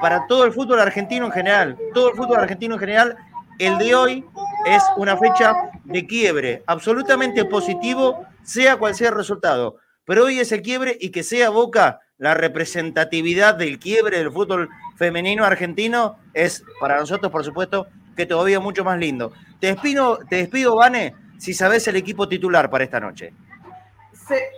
Para todo el fútbol argentino en general. Todo el fútbol argentino en general. El de hoy es una fecha de quiebre. Absolutamente positivo, sea cual sea el resultado. Pero hoy es el quiebre y que sea Boca la representatividad del quiebre del fútbol femenino argentino es para nosotros, por supuesto, que todavía mucho más lindo. Te despido, te despido, Vane, si sabes el equipo titular para esta noche.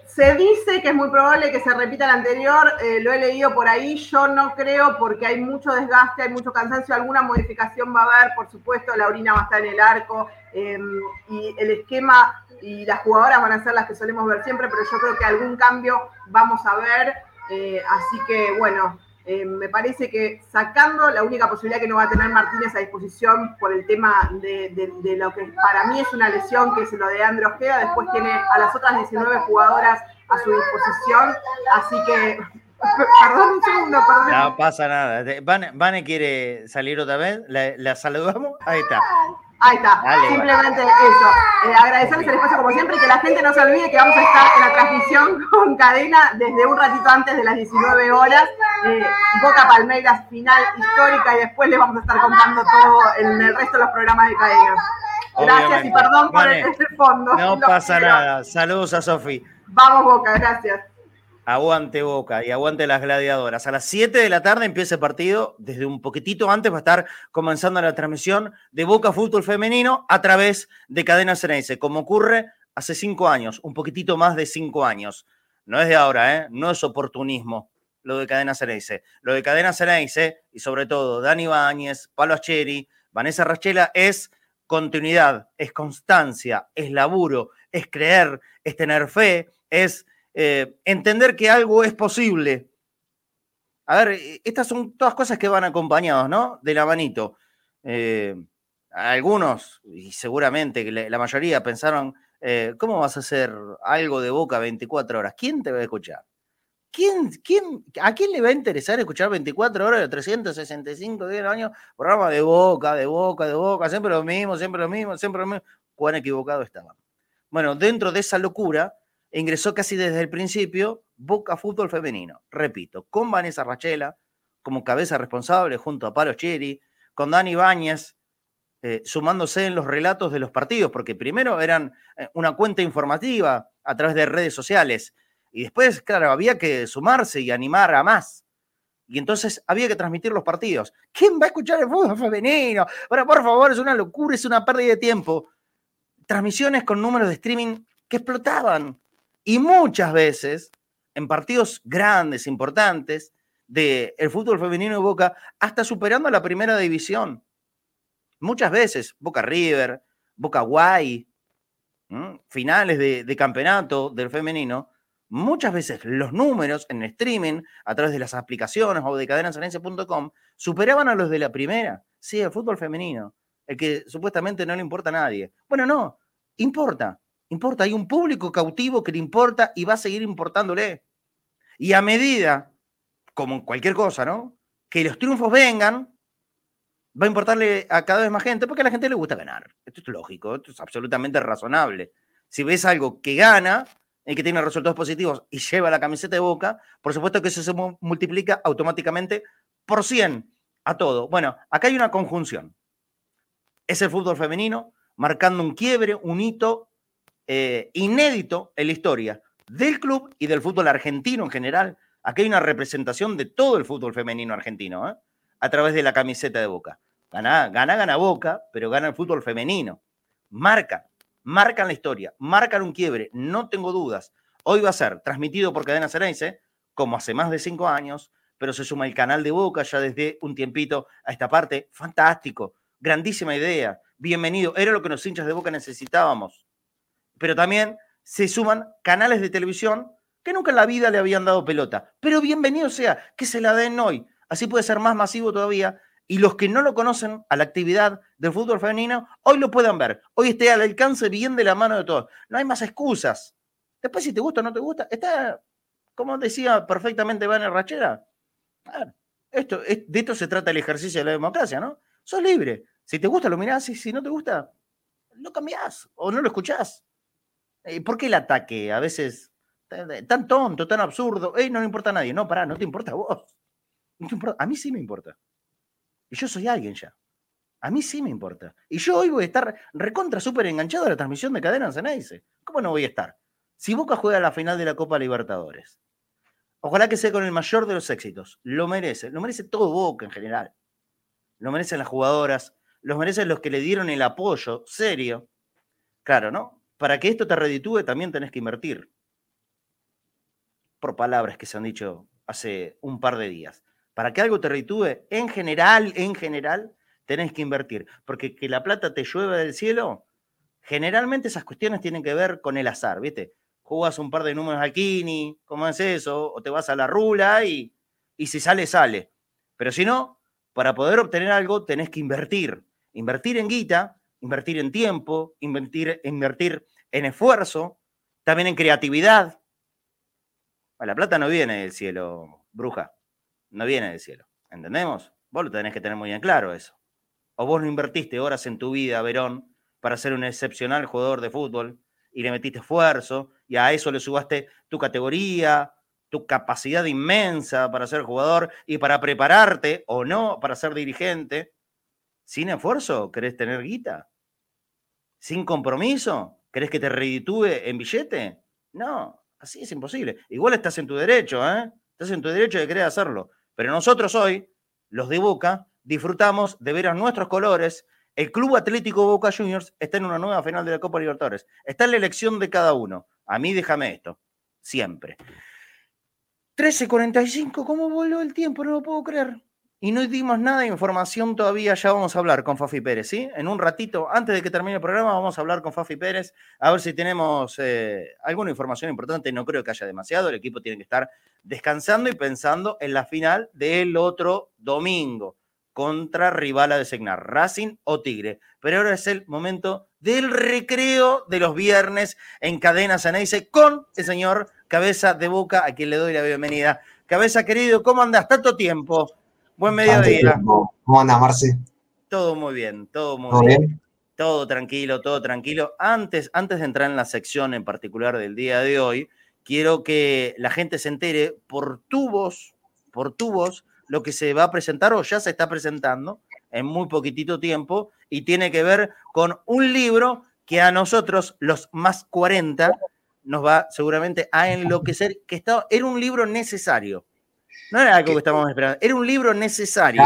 Se, dice que es muy probable que se repita el anterior, eh, lo he leído por ahí, yo no creo porque hay mucho desgaste, hay mucho cansancio, alguna modificación va a haber, por supuesto, Laurina va a estar en el arco em, y el esquema y las jugadoras van a ser las que solemos ver siempre, pero yo creo que algún cambio vamos a ver. Eh, así que, bueno, eh, me parece que sacando la única posibilidad que no va a tener Martínez a disposición por el tema de, lo que para mí es una lesión, que es lo de André Ojeda, después tiene a las otras 19 jugadoras a su disposición, así que... Perdón un segundo, perdón. No pasa nada. Vane, quiere salir otra vez. la saludamos. Ahí está. Ahí está, simplemente eso. Eh, agradecerles el espacio como siempre y que la gente no se olvide que vamos a estar en la transmisión con cadena desde un ratito antes de las 19 horas. Eh, Boca Palmeiras final histórica y después les vamos a estar contando todo en el resto de los programas de cadena. Gracias y perdón por el, este fondo. No pasa nada. Saludos a Sofi. Vamos Boca, gracias. Aguante Boca y aguante las gladiadoras. A las 7 de la tarde empieza el partido. Desde un poquitito antes va a estar comenzando la transmisión de Boca Fútbol Femenino a través de Cadena Ceneice, como ocurre hace cinco años, un poquitito más de cinco años. No es de ahora, ¿eh? no es oportunismo lo de Cadena Ceneice. Lo de Cadena Ceneice y sobre todo Dani Báñez, Palo Acheri, Vanessa Rachela es continuidad, es constancia, es laburo, es creer, es tener fe, es eh, entender que algo es posible. A ver, e, estas son todas cosas que van acompañadas, ¿no? De la manito. Eh, algunos, y seguramente la mayoría, pensaron, eh, ¿cómo vas a hacer algo de boca 24 horas? ¿Quién te va a escuchar? ¿Quién, quién, ¿A quién le va a interesar escuchar 24 horas de 365 días al año? Programa de boca, de boca, de boca, siempre lo mismo, siempre lo mismo, siempre lo mismo. Cuán equivocado estaban. Bueno, dentro de esa locura, ingresó casi desde el principio Boca Fútbol Femenino. Repito, con Vanessa Rachela como cabeza responsable junto a Palo Chieri, con Dani Báñez eh, sumándose en los relatos de los partidos, porque primero eran eh, una cuenta informativa a través de redes sociales y después, claro, había que sumarse y animar a más. Y entonces había que transmitir los partidos. ¿Quién va a escuchar el fútbol femenino? Ahora, por favor, es una locura, es una pérdida de tiempo. Transmisiones con números de streaming que explotaban. Y muchas veces, en partidos grandes, importantes, del el fútbol femenino de Boca, hasta superando a la primera división. Muchas veces, Boca River, Boca Guay, finales de, campeonato del femenino, muchas veces los números en streaming, a través de las aplicaciones o de cadenasanencia.com, superaban a los de la primera. Sí, el fútbol femenino, el que supuestamente no le importa a nadie. Bueno, no, importa importa, hay un público cautivo que le importa y va a seguir importándole. Y a medida, como en cualquier cosa, ¿no? Que los triunfos vengan, va a importarle a cada vez más gente, porque a la gente le gusta ganar. Esto es lógico, esto es absolutamente razonable. Si ves algo que gana y que tiene resultados positivos y lleva la camiseta de boca, por supuesto que eso se multiplica automáticamente por 100 a todo. Bueno, acá hay una conjunción. Es el fútbol femenino marcando un quiebre, un hito eh, inédito en la historia del club y del fútbol argentino en general. Aquí hay una representación de todo el fútbol femenino argentino ¿eh? a través de la camiseta de Boca. Gana, gana, gana Boca, pero gana el fútbol femenino. Marca, marcan la historia, marcan un quiebre, no tengo dudas. Hoy va a ser transmitido por Cadena Cerense, como hace más de cinco años, pero se suma el canal de Boca ya desde un tiempito a esta parte. Fantástico, grandísima idea, bienvenido. Era lo que los hinchas de Boca necesitábamos pero también se suman canales de televisión que nunca en la vida le habían dado pelota. Pero bienvenido sea, que se la den hoy. Así puede ser más masivo todavía. Y los que no lo conocen a la actividad del fútbol femenino, hoy lo puedan ver. Hoy esté al alcance bien de la mano de todos. No hay más excusas. Después, si te gusta o no te gusta, está, como decía perfectamente Banner Rachera, esto, de esto se trata el ejercicio de la democracia, ¿no? Sos libre. Si te gusta, lo mirás, y si no te gusta, lo cambiás o no lo escuchás. Eh, ¿Por qué el ataque? A veces tan tonto, tan absurdo. Ey, no le importa a nadie. No, pará, no te importa a vos. A mí sí me importa. Y yo soy alguien ya. A mí sí me importa. Y yo hoy voy a estar recontra súper enganchado a la transmisión de Cadena Ceneice. ¿Cómo no voy a estar? Si Boca juega la final de la Copa Libertadores, ojalá que sea con el mayor de los éxitos. Lo merece. Lo merece todo Boca en general. Lo merecen las jugadoras. Lo merecen los que le dieron el apoyo serio. Claro, ¿no? Para que esto te reditúe también tenés que invertir. Por palabras que se han dicho hace un par de días. Para que algo te reditúe, en general, en general, tenés que invertir. Porque que la plata te llueva del cielo, generalmente esas cuestiones tienen que ver con el azar, ¿viste? Jugas un par de números al Kini, ¿cómo es eso? O te vas a la rula y, y si sale, sale. Pero si no, para poder obtener algo tenés que invertir. Invertir en guita, invertir en tiempo, invertir, invertir en esfuerzo, también en creatividad. La plata no viene del cielo, bruja. No viene del cielo. ¿Entendemos? Vos lo tenés que tener muy bien claro eso. O vos no invertiste horas en tu vida, Verón, para ser un excepcional jugador de fútbol y le metiste esfuerzo y a eso le subaste tu categoría, tu capacidad inmensa para ser jugador y para prepararte o no para ser dirigente. Sin esfuerzo, ¿querés tener guita? ¿Sin compromiso? ¿Querés que te reditúe en billete? No, así es imposible. Igual estás en tu derecho, ¿eh? Estás en tu derecho de querer hacerlo. Pero nosotros hoy, los de Boca, disfrutamos de ver a nuestros colores. El Club Atlético Boca Juniors está en una nueva final de la Copa Libertadores. Está en la elección de cada uno. A mí déjame esto, siempre. 13.45, ¿cómo voló el tiempo? No lo puedo creer. Y no dimos nada de información todavía, ya vamos a hablar con Fafi Pérez, ¿sí? En un ratito, antes de que termine el programa, vamos a hablar con Fafi Pérez, a ver si tenemos eh, alguna información importante. No creo que haya demasiado, el equipo tiene que estar descansando y pensando en la final del otro domingo contra rival a designar, Racing o Tigre. Pero ahora es el momento del recreo de los viernes en Cadena Ceneice con el señor Cabeza de Boca, a quien le doy la bienvenida. Cabeza, querido, ¿cómo andas? Tanto tiempo. Buen mediodía. ¿Cómo andas, Marce? Todo muy bien, todo muy bien? Todo tranquilo, todo tranquilo. Antes, antes de entrar en la sección en particular del día de hoy, quiero que la gente se entere por tu voz, por tu voz, lo que se va a presentar o ya se está presentando en muy poquitito tiempo y tiene que ver con un libro que a nosotros, los más 40, nos va seguramente a enloquecer, que está, era un libro necesario no era algo que estábamos esperando, era un libro necesario.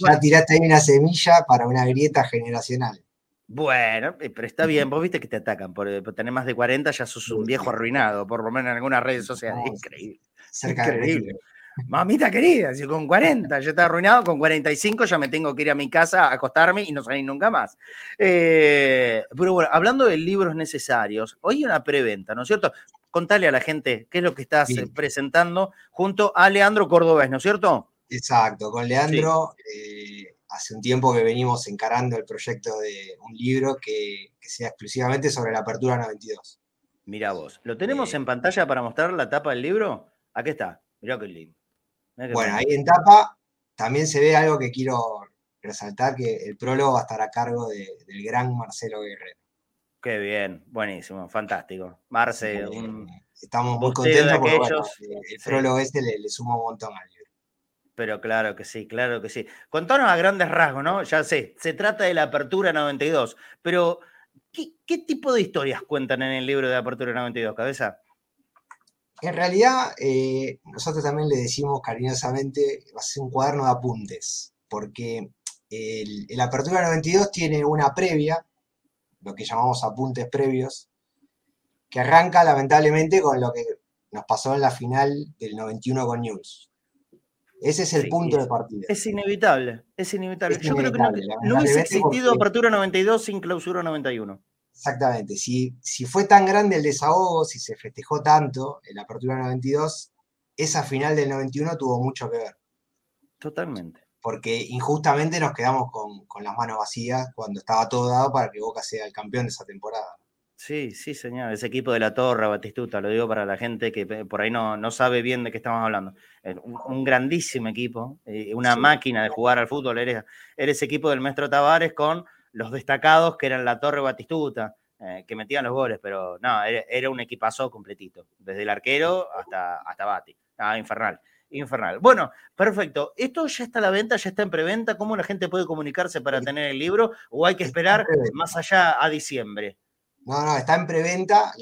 Ya, tiraste ahí una semilla para una grieta generacional. Bueno, eh, pero está bien, vos viste que te atacan por, tener más de 40, ya sos un viejo arruinado, por lo menos en algunas redes sociales. increíble. increíble. Mamita querida, si con 40 ya está arruinado, con 45 ya me tengo que ir a mi casa a acostarme y no salir nunca más. Eh, pero bueno, hablando de libros necesarios, hoy hay una preventa, ¿no es cierto? Contale a la gente qué es lo que estás eh, presentando junto a Leandro Cordobés, ¿no es cierto? Exacto, con Leandro eh, hace un tiempo que venimos encarando el proyecto de un libro que, sea exclusivamente sobre la apertura 92. Mira vos, ¿lo tenemos eh, en pantalla para mostrar la tapa del libro? Aquí está, mirá qué lindo. bueno, ahí en tapa también se ve algo que quiero resaltar, que el prólogo va a estar a cargo del gran Marcelo Guerrero. Qué bien, buenísimo, fantástico. Marce, estamos muy contentos porque el prólogo este le, suma un montón al libro. Pero claro que sí, claro que sí. Contanos a grandes rasgos, ¿no? Ya sé, se trata de la Apertura 92, pero ¿qué, tipo de historias cuentan en el libro de Apertura 92, Cabeza? En realidad, eh, nosotros también le decimos cariñosamente, va a ser un cuaderno de apuntes, porque el, el Apertura 92 tiene una previa lo que llamamos apuntes previos, que arranca lamentablemente con lo que nos pasó en la final del 91 con News. Ese es el punto de partida. Es inevitable, es inevitable. Yo creo que no, hubiese existido apertura 92 sin clausura 91. Exactamente. Si, si fue tan grande el desahogo, si se festejó tanto en la apertura 92, esa final del 91 tuvo mucho que ver. Totalmente porque injustamente nos quedamos con, las manos vacías cuando estaba todo dado para que Boca sea el campeón de esa temporada. Sí, sí, señor. Ese equipo de la Torre, Batistuta, lo digo para la gente que por ahí no, no sabe bien de qué estamos hablando. Un, grandísimo equipo, eh, una máquina de jugar al fútbol. Eres, eres equipo del maestro Tavares con los destacados que eran la Torre Batistuta, eh, que metían los goles, pero no, era, un equipazo completito, desde el arquero hasta, hasta Bati. Ah, infernal, infernal. Bueno, perfecto. ¿Esto ya está a la venta, ya está en preventa? ¿Cómo la gente puede comunicarse para tener el libro? ¿O hay que esperar más allá a diciembre? No, no, está en preventa.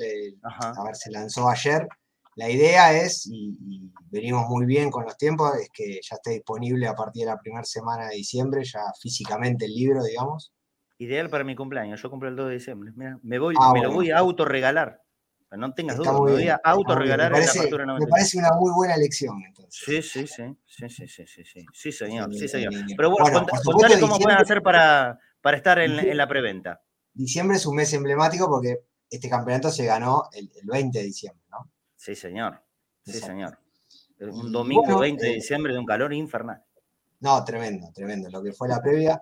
A ver, se lanzó ayer. La idea es, y, venimos muy bien con los tiempos, es que ya esté disponible a partir de la primera semana de diciembre, ya físicamente el libro, digamos. Ideal para mi cumpleaños. Yo cumplo el 2 de diciembre. Me, voy, ah, me lo voy a autorregalar. No tengas dudas, me voy a autorregalar en la apertura Me parece una muy buena elección, entonces. Sí, sí, sí. Sí, sí, sí, sí, sí. Sí, señor. Sí, señor. Pero bueno, contale cómo pueden hacer para, para estar en, en la preventa diciembre es un mes emblemático porque este campeonato se ganó el, 20 de diciembre, ¿no? Sí, señor. Sí, señor. Un domingo 20 de eh, diciembre de un calor infernal. No, tremendo, tremendo. Lo que fue la previa.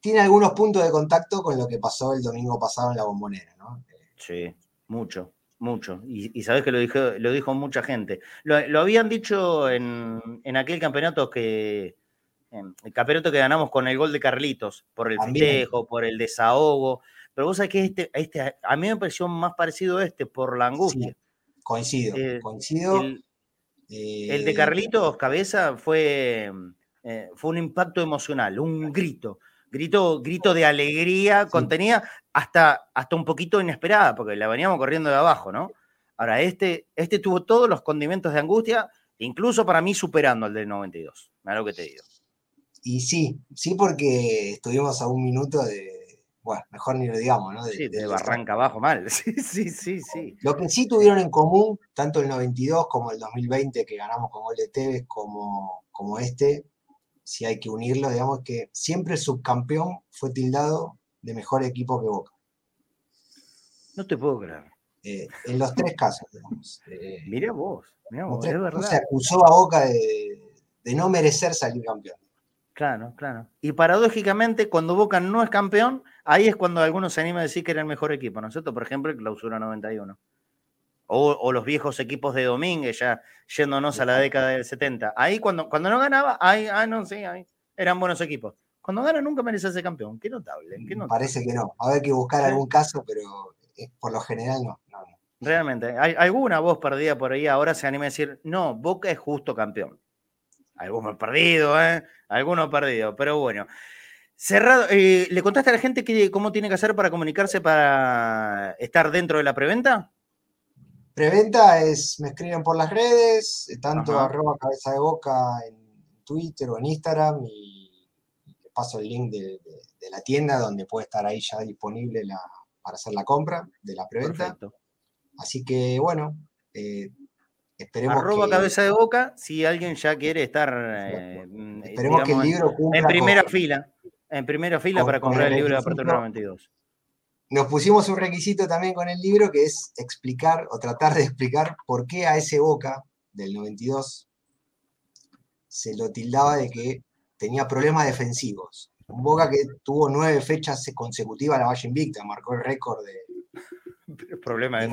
Tiene algunos puntos de contacto con lo que pasó el domingo pasado en la bombonera, ¿no? Sí, mucho, mucho. Y, sabes que lo dijo, lo dijo mucha gente. Lo, habían dicho en, aquel campeonato que, el campeonato que ganamos con el gol de Carlitos, por el festejo, por el desahogo. Pero vos sabés que este, este, a mí me pareció más parecido a este por la angustia. coincido, eh, coincido. El, de eh, Carlitos Cabeza fue, eh, fue un impacto emocional, un grito. Grito, grito de alegría, contenía hasta, hasta un poquito inesperada, porque la veníamos corriendo de abajo, ¿no? Ahora, este, este tuvo todos los condimentos de angustia, incluso para mí superando al del 92. Mira lo que te digo. Y sí, sí, porque estuvimos a un minuto de, bueno, mejor ni lo digamos, ¿no? De, sí, de, Barranca abajo mal, sí, sí, sí, sí. Lo que sí tuvieron en común, tanto el 92 como el 2020 que ganamos con gol de Tevez, como, como este, si hay que unirlo, digamos que siempre el subcampeón fue tildado de mejor equipo que Boca. No te puedo creer. Eh, en los tres casos, digamos. Eh, mira vos, mira vos, es verdad. Se acusó a Boca de, de no merecer salir campeón. Claro, claro. Y paradójicamente, cuando Boca no es campeón, ahí es cuando algunos se animan a decir que era el mejor equipo, ¿no es cierto? Por ejemplo, el Clausura 91. O, o los viejos equipos de Domínguez, ya yéndonos a la década del 70. Ahí cuando, cuando no ganaba, ahí, ah, no, sí, ahí eran buenos equipos. Cuando gana nunca merece ser campeón. Qué notable, qué notable. Parece que no. Habrá que buscar algún caso, pero eh, por lo general no. Realmente. Hay alguna voz perdida por ahí ahora se anima a decir, no, Boca es justo campeón. Algunos perdido, ¿eh? Algunos perdidos, pero bueno. Cerrado, eh, ¿le contaste a la gente que, cómo tiene que hacer para comunicarse para estar dentro de la preventa? Preventa es, me escriben por las redes, eh, tanto arroba cabeza de boca en Twitter o en Instagram y, paso el link de, la tienda donde puede estar ahí ya disponible para hacer la compra de la preventa. Así que bueno, eh, Esperemos Arroba cabeza de boca si alguien ya quiere estar eh, Esperemos que el libro en primera fila. En primera fila para comprar el, libro de Apertura 92. Nos pusimos un requisito también con el libro que es explicar o tratar de explicar por qué a ese Boca del 92 se lo tildaba de que tenía problemas defensivos. Un Boca que tuvo nueve fechas consecutivas a la Valle Invicta, marcó el récord de, Problema de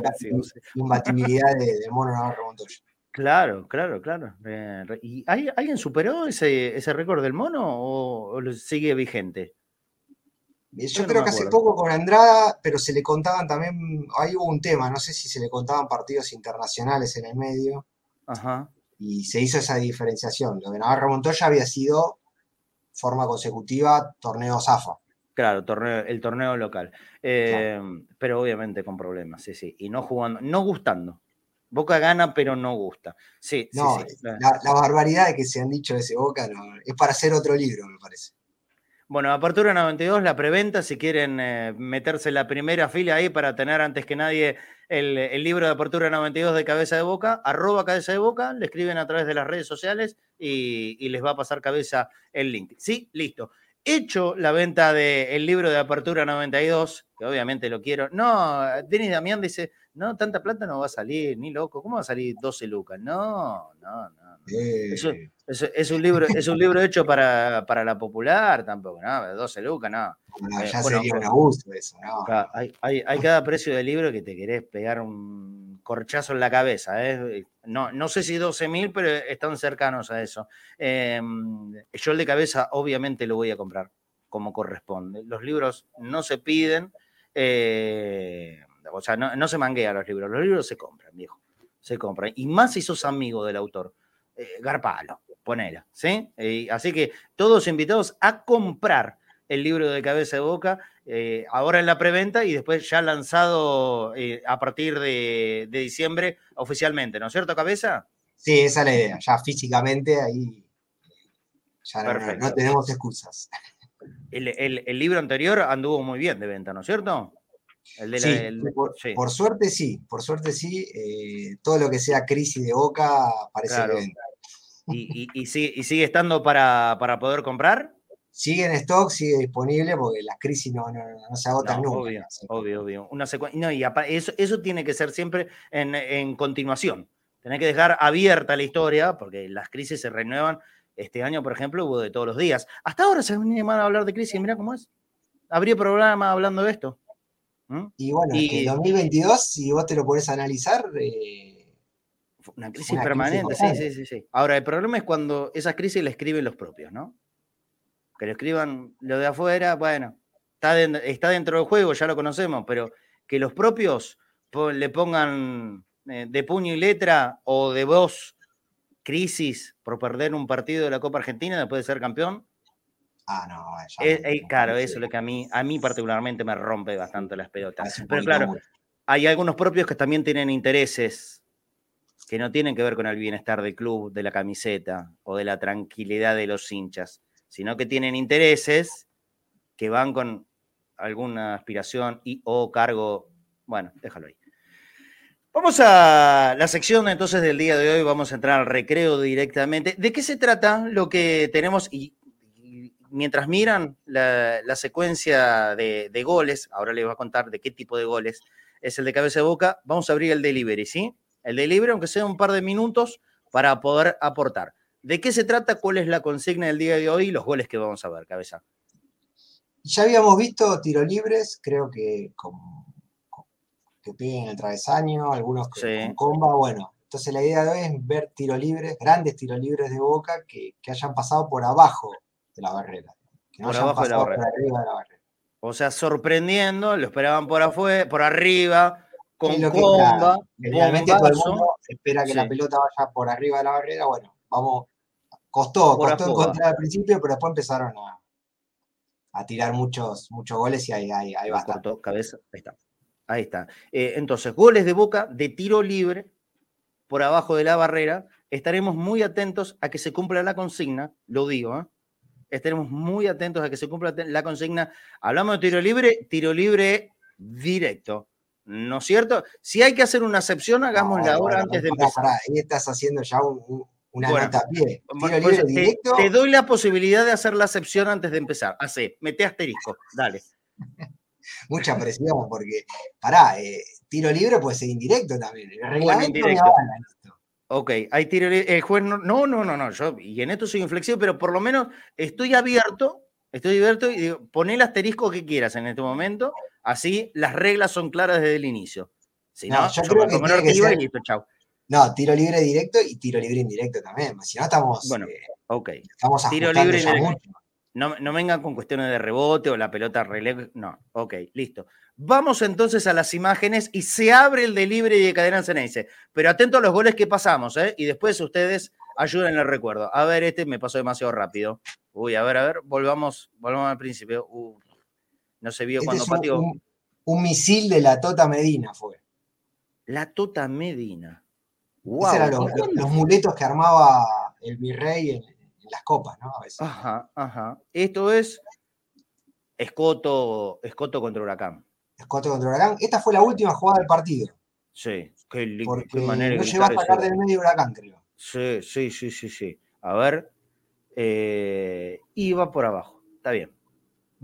Imbatibilidad de, de, Mono Navarro Montoya. Claro, claro, claro. Eh, ¿Y hay, alguien superó ese, ese récord del mono o, sigue vigente? Yo, creo que hace poco con Andrada, pero se le contaban también, ahí hubo un tema, no sé si se le contaban partidos internacionales en el medio. Ajá. Y se hizo esa diferenciación. Lo de Navarro Montoya había sido forma consecutiva torneo Zafa. Claro, torneo, el torneo local. Em, pero obviamente con problemas, sí, sí. Y no jugando, no gustando. Boca gana, pero no gusta. Sí, no, sí, La, barbaridad de que se han dicho de ese Boca es para hacer otro libro, me parece. Bueno, Apertura 92, la preventa, si quieren eh, meterse en la primera fila ahí para tener antes que nadie el, libro de Apertura 92 de Cabeza de Boca, arroba Cabeza de Boca, le escriben a través de las redes sociales y, y les va a pasar cabeza el link. Sí, listo hecho la venta del libro de Apertura 92, que obviamente lo quiero. No, Denis Damián dice, No, tanta plata no va a salir, ni loco. ¿Cómo va a salir 12 lucas? No, no, no. Eso, Eh, es, un libro, es un libro hecho para, para la popular, tampoco, no, 12 lucas, no. no, eh, ya bueno, sería un abuso eso, ¿no? Hay, hay, hay cada precio de libro que te querés pegar un corchazo en la cabeza. ¿eh? No, no sé si 12 mil, pero están cercanos a eso. Eh, yo el de cabeza obviamente lo voy a comprar como corresponde. Los libros no se piden, eh, o sea, no, no se manguea los libros, los libros se compran, viejo. Se compran. Y más si sos amigo del autor. Eh, garpalo, ponela, ¿sí? Eh, así que todos invitados a comprar el libro de cabeza de boca, eh, ahora en la preventa y después ya lanzado eh, a partir de, de diciembre oficialmente, ¿no es cierto, cabeza? Sí, esa es la idea. Ya físicamente ahí ya no- tenemos excusas. El, el- el libro anterior anduvo muy bien de venta, ¿no es cierto? El de la- Sí, el por, sí, por suerte sí, por suerte sí. eh, todo lo que sea crisis de boca parece Claro. que vende. Y, y- y sigue, y sigue estando para, para poder comprar. Sigue en stock, sigue disponible porque las crisis no, no, no se agotan No, nunca. obvio, obvio, obvio. Una no, y eso, eso tiene que ser siempre en, en continuación. Tenés que dejar abierta la historia, porque las crisis se renuevan. Este año, por ejemplo, hubo de todos los días. Hasta ahora se viene a hablar de crisis, mira cómo es. Habría programa hablando de esto. ¿Mm? Y bueno, es que Y- el 2022, si vos te lo pones a analizar, eh, Una crisis una crisis permanente, sí, sí, sí, sí. Ahora, el problema es cuando esas crisis le escriben los propios, ¿no? Que lo escriban lo de afuera, bueno, está, está dentro del juego, ya lo conocemos, pero que los propios le pongan eh, de puño y letra o de voz crisis por perder un partido de la Copa Argentina después de ser campeón, ah, no, claro, eso es lo que a mí, a mí particularmente me rompe bastante las pelotas. Pero claro, hay algunos propios que también tienen intereses que no tienen que ver con el bienestar del club, de la camiseta o de la tranquilidad de los hinchas, sino que tienen intereses que van con alguna aspiración y o cargo. Bueno, déjalo ahí. Vamos a la sección entonces del día de hoy, vamos a entrar al recreo directamente. ¿De qué se trata lo que tenemos? Y, mientras miran la, la secuencia de, de goles, ahora les voy a contar de qué tipo de goles es el de cabeza de boca, vamos a abrir el delivery, ¿sí? El delivery, aunque sea un par de minutos, para poder aportar. ¿De qué se trata? ¿Cuál es la consigna del día de hoy y los goles que vamos a ver, cabeza? Ya habíamos visto tiro libres, creo que con, con- que peguen el travesaño, algunos que- Sí. con comba, bueno. Entonces la idea de hoy es ver tiros libres, grandes tiros libres de boca que, que hayan pasado por abajo de la barrera. Que no Por hayan abajo de la pasado barrera. por arriba de la barrera. O sea, sorprendiendo, lo esperaban por afuera, por arriba, con Es lo que, comba, claro, Generalmente todo el mundo espera que Sí. la pelota vaya por arriba de la barrera. Bueno, vamos, costó, Por costó encontrar al principio, pero después empezaron a, a tirar muchos, muchos goles y ahí, ahí, ahí cortó cabeza. Ahí está. Ahí está. Eh, entonces, goles de boca de tiro libre por abajo de la barrera. Estaremos muy atentos a que se cumpla la consigna, lo digo, ¿eh? Estaremos muy atentos a que se cumpla la consigna. Hablamos de tiro libre, tiro libre directo. ¿No es cierto? Si hay que hacer una excepción, hagámosla No, ahora bueno, antes de empezar. pará, ahí estás haciendo ya un- un- una Bueno, nota pie. Bueno, libre te, directo. te doy la posibilidad de hacer la excepción antes de empezar. Hace, mete asterisco, dale. Mucha presión, porque, pará, eh, tiro libre puede ser indirecto también. Me indirecto. Ok, hay tiro libre. El juez no, no, no, no, no, yo, y en esto soy inflexible, pero por lo menos estoy abierto, estoy abierto y digo, poné el asterisco que quieras en este momento, así las reglas son claras desde el inicio. Si no, No, yo yo creo que tiene que ortiva y ser- listo, chau. No, tiro libre directo y tiro libre indirecto también. Si no, estamos, Bueno, eh, Ok, estamos tiro libre indirecto. no, no vengan con cuestiones de rebote o la pelota relevo, no, ok, listo. Vamos entonces a las imágenes y se abre el delivery de Cadena Ceneice. Pero atento a los goles que pasamos, ¿eh? Y después ustedes ayuden el recuerdo. A ver, este me pasó demasiado rápido. Uy, a ver, a ver, volvamos, volvamos al principio. Uh, no se vio Este cuando pateó. un- un misil de la Tota Medina fue. La Tota Medina. Esos Wow. eran los, los- los muletos que armaba el virrey en, en las copas, ¿no? A veces. Ajá, ajá. Esto es Escoto, Escoto contra Huracán. Escoto contra Huracán. Esta fue la última jugada del partido. Sí, qué, Porque qué manera no llegó a sacar del medio Huracán, creo. Sí, sí, sí, sí, sí. A ver. eh, y va por abajo. Está bien.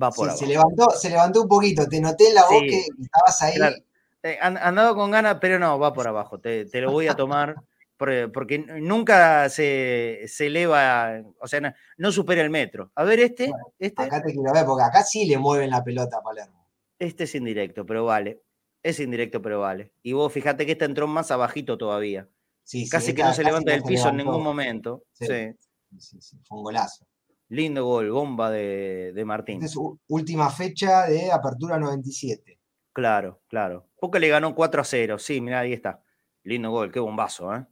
Va por Sí, abajo. se levantó, se levantó un poquito. Te noté en la voz Sí, que estabas ahí. claro. Eh, han, han dado con ganas, pero no, va por abajo. Te, te lo voy a tomar porque, nunca se, se eleva, o sea, no, no supera el metro. A ver, este, este, Acá te quiero ver, porque acá sí le mueven la pelota a Palermo. este es indirecto, pero vale. Es indirecto, pero vale. Y vos fíjate que este entró más abajito todavía. Sí, sí, Casi que esta no se levanta del piso en ningún momento. Sí, fue un golazo. Lindo gol, bomba de, de Martín. Es última fecha de Apertura 97. Claro, claro. Porque le ganó 4 a 0. Sí, mirá, ahí está. Lindo gol, qué bombazo, ¿eh?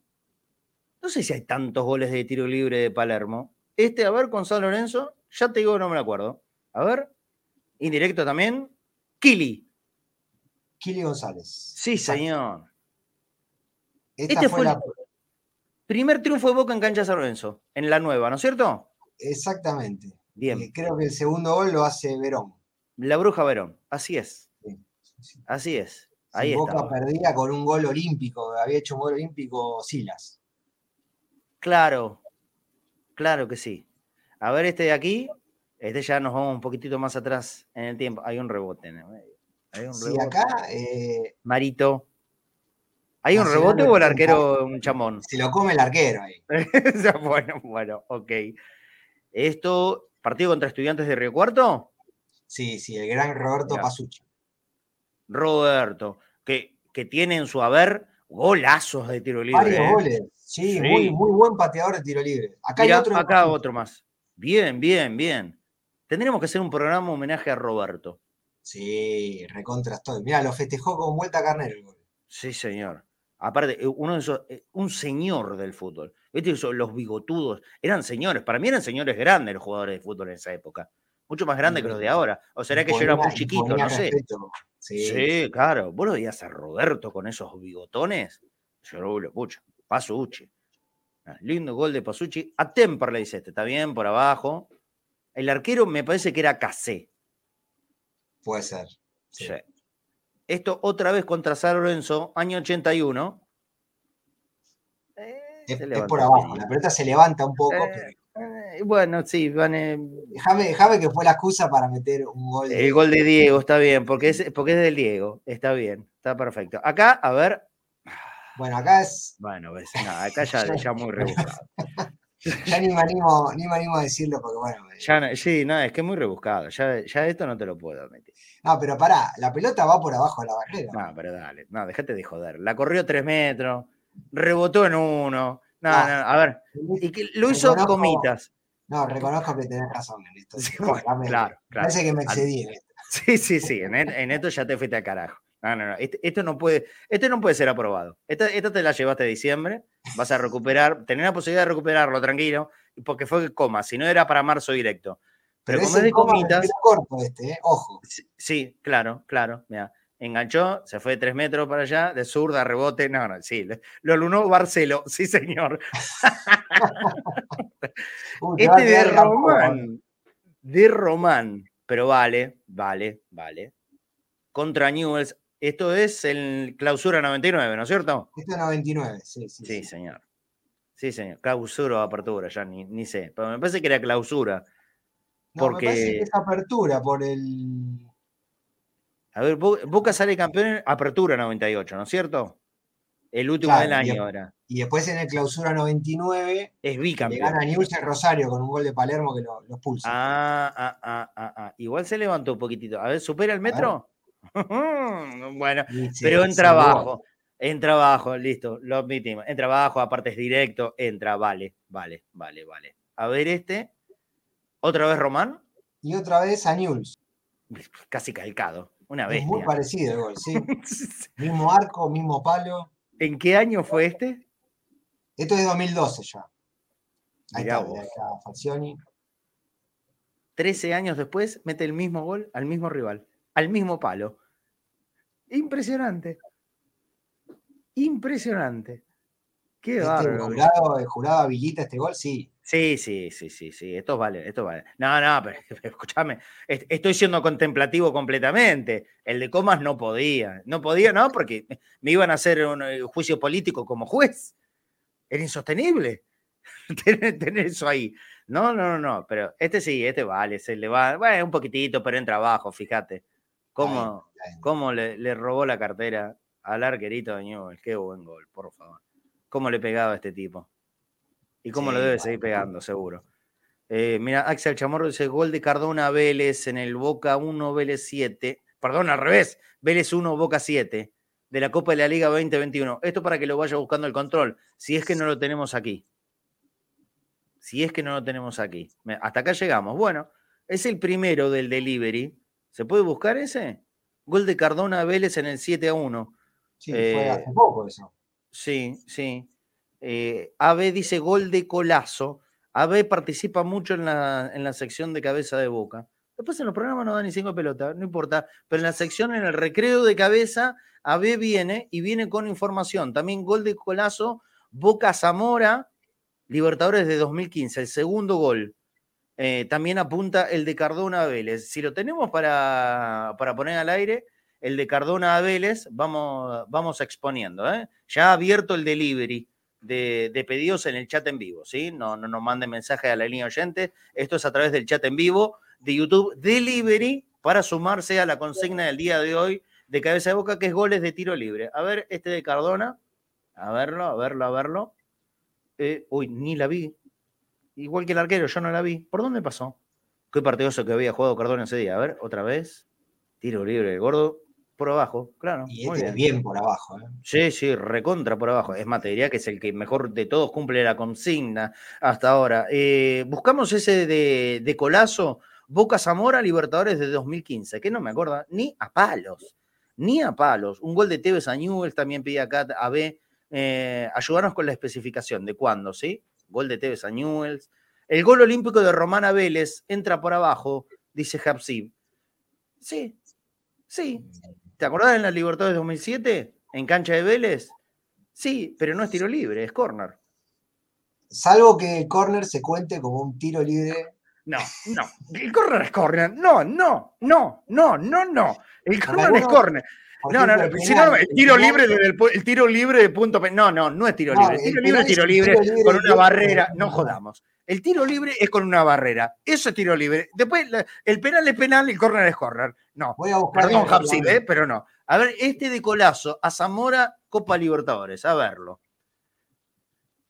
No sé si hay tantos goles de tiro libre de Palermo. Este, a ver, con San Lorenzo, ya te digo, no me lo acuerdo. A ver, indirecto también. Kili. Kili González. Sí, señor. Esta Este fue fue la, el primer triunfo de Boca en cancha de San Lorenzo, en la nueva, ¿no es cierto? Exactamente. Bien, Eh, creo que el segundo gol lo hace Verón. la Bruja Verón, así es, Sí, sí, sí. así es. Sí, Ahí Boca está. perdía con un gol olímpico, había hecho un gol olímpico Silas. Claro, claro que sí. A ver, este de aquí, este ya nos vamos un poquitito más atrás en el tiempo. Hay un rebote en el medio. Hay un Sí, rebote. acá eh, Marito. ¿Hay un rebote o el 80. arquero un chamón? se lo come el arquero ahí. Bueno, bueno, ok. Esto, partido contra estudiantes de Río Cuarto. Sí, sí, el gran Roberto. Pasucci. Roberto, que, que tiene en su haber golazos de tiro libre. Varios ¿eh? goles. Sí, Sí. Muy, muy buen pateador de tiro libre. Acá Mirá, hay otro. acá más. Bien, bien, bien. Tendríamos que hacer un programa homenaje a Roberto. Sí, recontra estoy. Mira, lo festejó con vuelta a carnero el gol. Sí, señor. Aparte, eh, uno de esos, eh, un señor del fútbol. ¿Viste? Los bigotudos eran señores. Para mí eran señores grandes los jugadores de fútbol en esa época. Mucho más grandes que los de ahora. O será que yo era muy chiquito, no sé. Sí, Sí, claro. Vos lo veías a Roberto con esos bigotones. Yo lo pucha. Pasucci. Ah, Lindo gol de Pasucci. A Temper le dice este, está bien, por abajo. El arquero me parece que era Casé. puede ser. Sí. Sí. Esto otra vez contra San Lorenzo, año 81. Es, por abajo. La pelota se levanta un poco, Eh, pero Eh, bueno, sí, van, eh, déjame, que fue la excusa para meter un gol. de- el gol de Diego está bien, porque es, porque es del Diego. Está bien, está perfecto. Acá, a ver. Bueno, acá es. Bueno, ves, no, acá ya, ya muy rebuscado. Ya ni me animo, ni me animo a decirlo porque, bueno. eh, Ya, no- sí, no, es que es muy rebuscado. Ya, ya esto no te lo puedo admitir. No, pero pará, la pelota va por abajo de la barrera. No, pero dale, no, déjate de joder. La corrió tres metros, rebotó en uno. No, No. no, a ver, y que lo hizo Reconozco- comitas. No, reconozco que tenés razón en esto. Sí, bueno, claro, claro. Parece que me excedí en esto. Sí, sí, sí, en, et- en esto ya te fuiste al carajo. No, no, no. Este- Esto no puede, esto no puede ser aprobado. Esta, esta te la llevaste a diciembre, vas a recuperar, tenés la posibilidad de recuperarlo, tranquilo, porque fue coma, si no era para marzo directo. Pero, como es de comitas, corto este, ¿eh? Ojo. sí, sí, claro, claro, mira. Enganchó, se fue tres metros para allá, de zurda, rebote, no, no, sí, lo alunó Barcelo, sí señor. Uy, Este de. Román, de Román, pero vale, vale, vale. Contra Newells, esto es el clausura 99, ¿no es cierto? Esto es 99, sí, sí. Sí, sí. señor. Sí, señor. Clausura o apertura, ya ni, ni sé. Pero me parece que era clausura. No, me parece porque- que es apertura por el. A ver, Bo- Boca sale campeón en apertura 98, ¿no es cierto? El último Claro, del año bien. ahora. Y después en el clausura 99 Es le bicampeón. gana a Newell's en Rosario con un gol de Palermo que lo, lo expulsa. Ah, ah, ah, ah, ah. Igual se levantó un poquitito. A ver, ¿supera el metro? bueno, Y pero en trabajo. En trabajo, listo, lo admitimos. En trabajo, aparte es directo, entra, vale, vale, vale, vale. A ver este. ¿Otra vez Román? Y otra vez a Newell's. Casi calcado. Una Es muy bestia. parecido el gol, sí. mismo arco, mismo palo. ¿En qué año fue este? Esto es 2012 ya. Ahí Mirá está, ahí está Falcioni. 13 años después, mete el mismo gol al mismo rival, al mismo palo. Impresionante. Impresionante. Qué Este, el, jurado, el jurado habilita este gol, sí. Sí, sí, sí, sí, sí. Esto vale, esto vale. No, no, pero escúchame. est- Estoy siendo contemplativo completamente. El de Comas no podía. No podía, no, porque me iban a hacer un eh, juicio político como juez. Era insostenible tener, tener eso ahí. No, no, no, no. Pero este sí, este vale. Se le va, bueno, un poquitito, pero en trabajo, fíjate. ¿Cómo, cómo le, le robó la cartera al arquerito de Newell? Qué buen gol, por favor. ¿Cómo le pegaba a este tipo? Y cómo lo debe seguir pegando, seguro. Eh, mira, Axel Chamorro dice gol de Cardona Vélez en el Boca 1, Vélez 7. Perdón, al revés. Vélez 1, Boca 7. De la Copa de la Liga 2021. Esto para que lo vaya buscando el control. Si es que no lo tenemos aquí. Si es que no lo tenemos aquí. Hasta acá llegamos. Bueno, es el primero del delivery. ¿Se puede buscar ese? Gol de Cardona Vélez en el 7 a 1. Sí, fue eh, hace poco eso. Sí, sí. Eh, AB dice gol de Colazo. AB participa mucho en la, en la sección de cabeza de boca. Después en los programas no da ni cinco pelotas, no importa. Pero en la sección, en el recreo de cabeza, AB viene y viene con información. También gol de Colazo, Boca Zamora, Libertadores de 2015, el segundo gol. Eh, también apunta el de Cardona a Vélez. Si lo tenemos para, para poner al aire, el de Cardona a vamos, vamos exponiendo. ¿eh? Ya ha abierto el delivery de, pedidos en el chat en vivo. ¿sí? No, no nos manden mensaje a la línea oyente. Esto es a través del chat en vivo de YouTube Delivery para sumarse a la consigna del día de hoy de cabeza de boca, que es goles de tiro libre. A ver, este de Cardona. A verlo, a verlo, a verlo. Eh, uy, ni la vi. Igual que el arquero, yo no la vi. ¿Por dónde pasó? Qué partidoso que había jugado Cardona ese día. A ver, otra vez. Tiro libre gordo. Por abajo, claro. Y muy este bien. bien por abajo. ¿eh? Sí, sí, recontra por abajo. Es materia que es el que mejor de todos cumple la consigna hasta ahora. Eh, buscamos ese de, de Colazo, Boca Zamora, Libertadores de 2015, que no me acuerdo ni a palos, ni a palos. Un gol de Tevez a Newell's también pide acá a B. Eh, ayudarnos con la especificación de cuándo, ¿sí? Gol de Tevez a Newell's. El gol olímpico de Romana Vélez entra por abajo, dice Hapsib. Sí, sí. ¿Te acordás en la Libertadores de 2007? ¿En cancha de Vélez? Sí, pero no es tiro libre, es córner. Salvo que el corner se cuente como un tiro libre. No, no. El córner es córner. No, no, no, no, no, no. El córner es córner. No, no, el Si penal- no, el tiro libre desde el, tiro libre de punto No, no, no es tiro libre. El el tiro libre es tiro libre tiro libre con una barrera. No jodamos. El tiro libre es con una barrera. Eso es tiro libre. Después, el penal es penal el córner es córner. No. Voy a buscar. Perdón, Hapsid, ¿eh? pero no. A ver, este de Colazo a Zamora, Copa Libertadores, a verlo.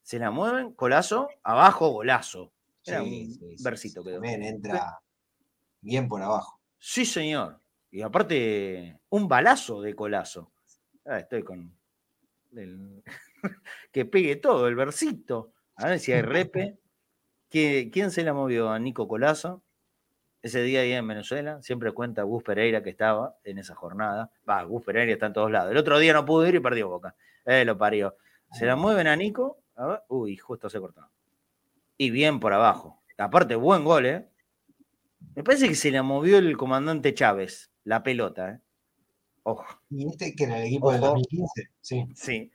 Se la mueven, Colazo, abajo, golazo. Era Sí, un sí, versito sí, quedó. También entra bien por abajo. Sí, señor. Y aparte, un balazo de Colazo. Ah, estoy con. que pegue todo, el versito. A ver si hay repe. ¿Qui- ¿Quién se la movió? A Nico Colazo. Ese día ahí en Venezuela. Siempre cuenta Gus Pereira que estaba en esa jornada. Va, Gus Pereira está en todos lados. El otro día no pudo ir y perdió Boca. Eh, lo parió. Se la mueven a Nico. Uy, justo se cortó. Y bien por abajo. Aparte, buen gol, ¿eh? Me parece que se la movió el comandante Chávez, la pelota, ¿eh? Ojo. Y este que en el equipo del Ojo. 2015. Sí. Sí,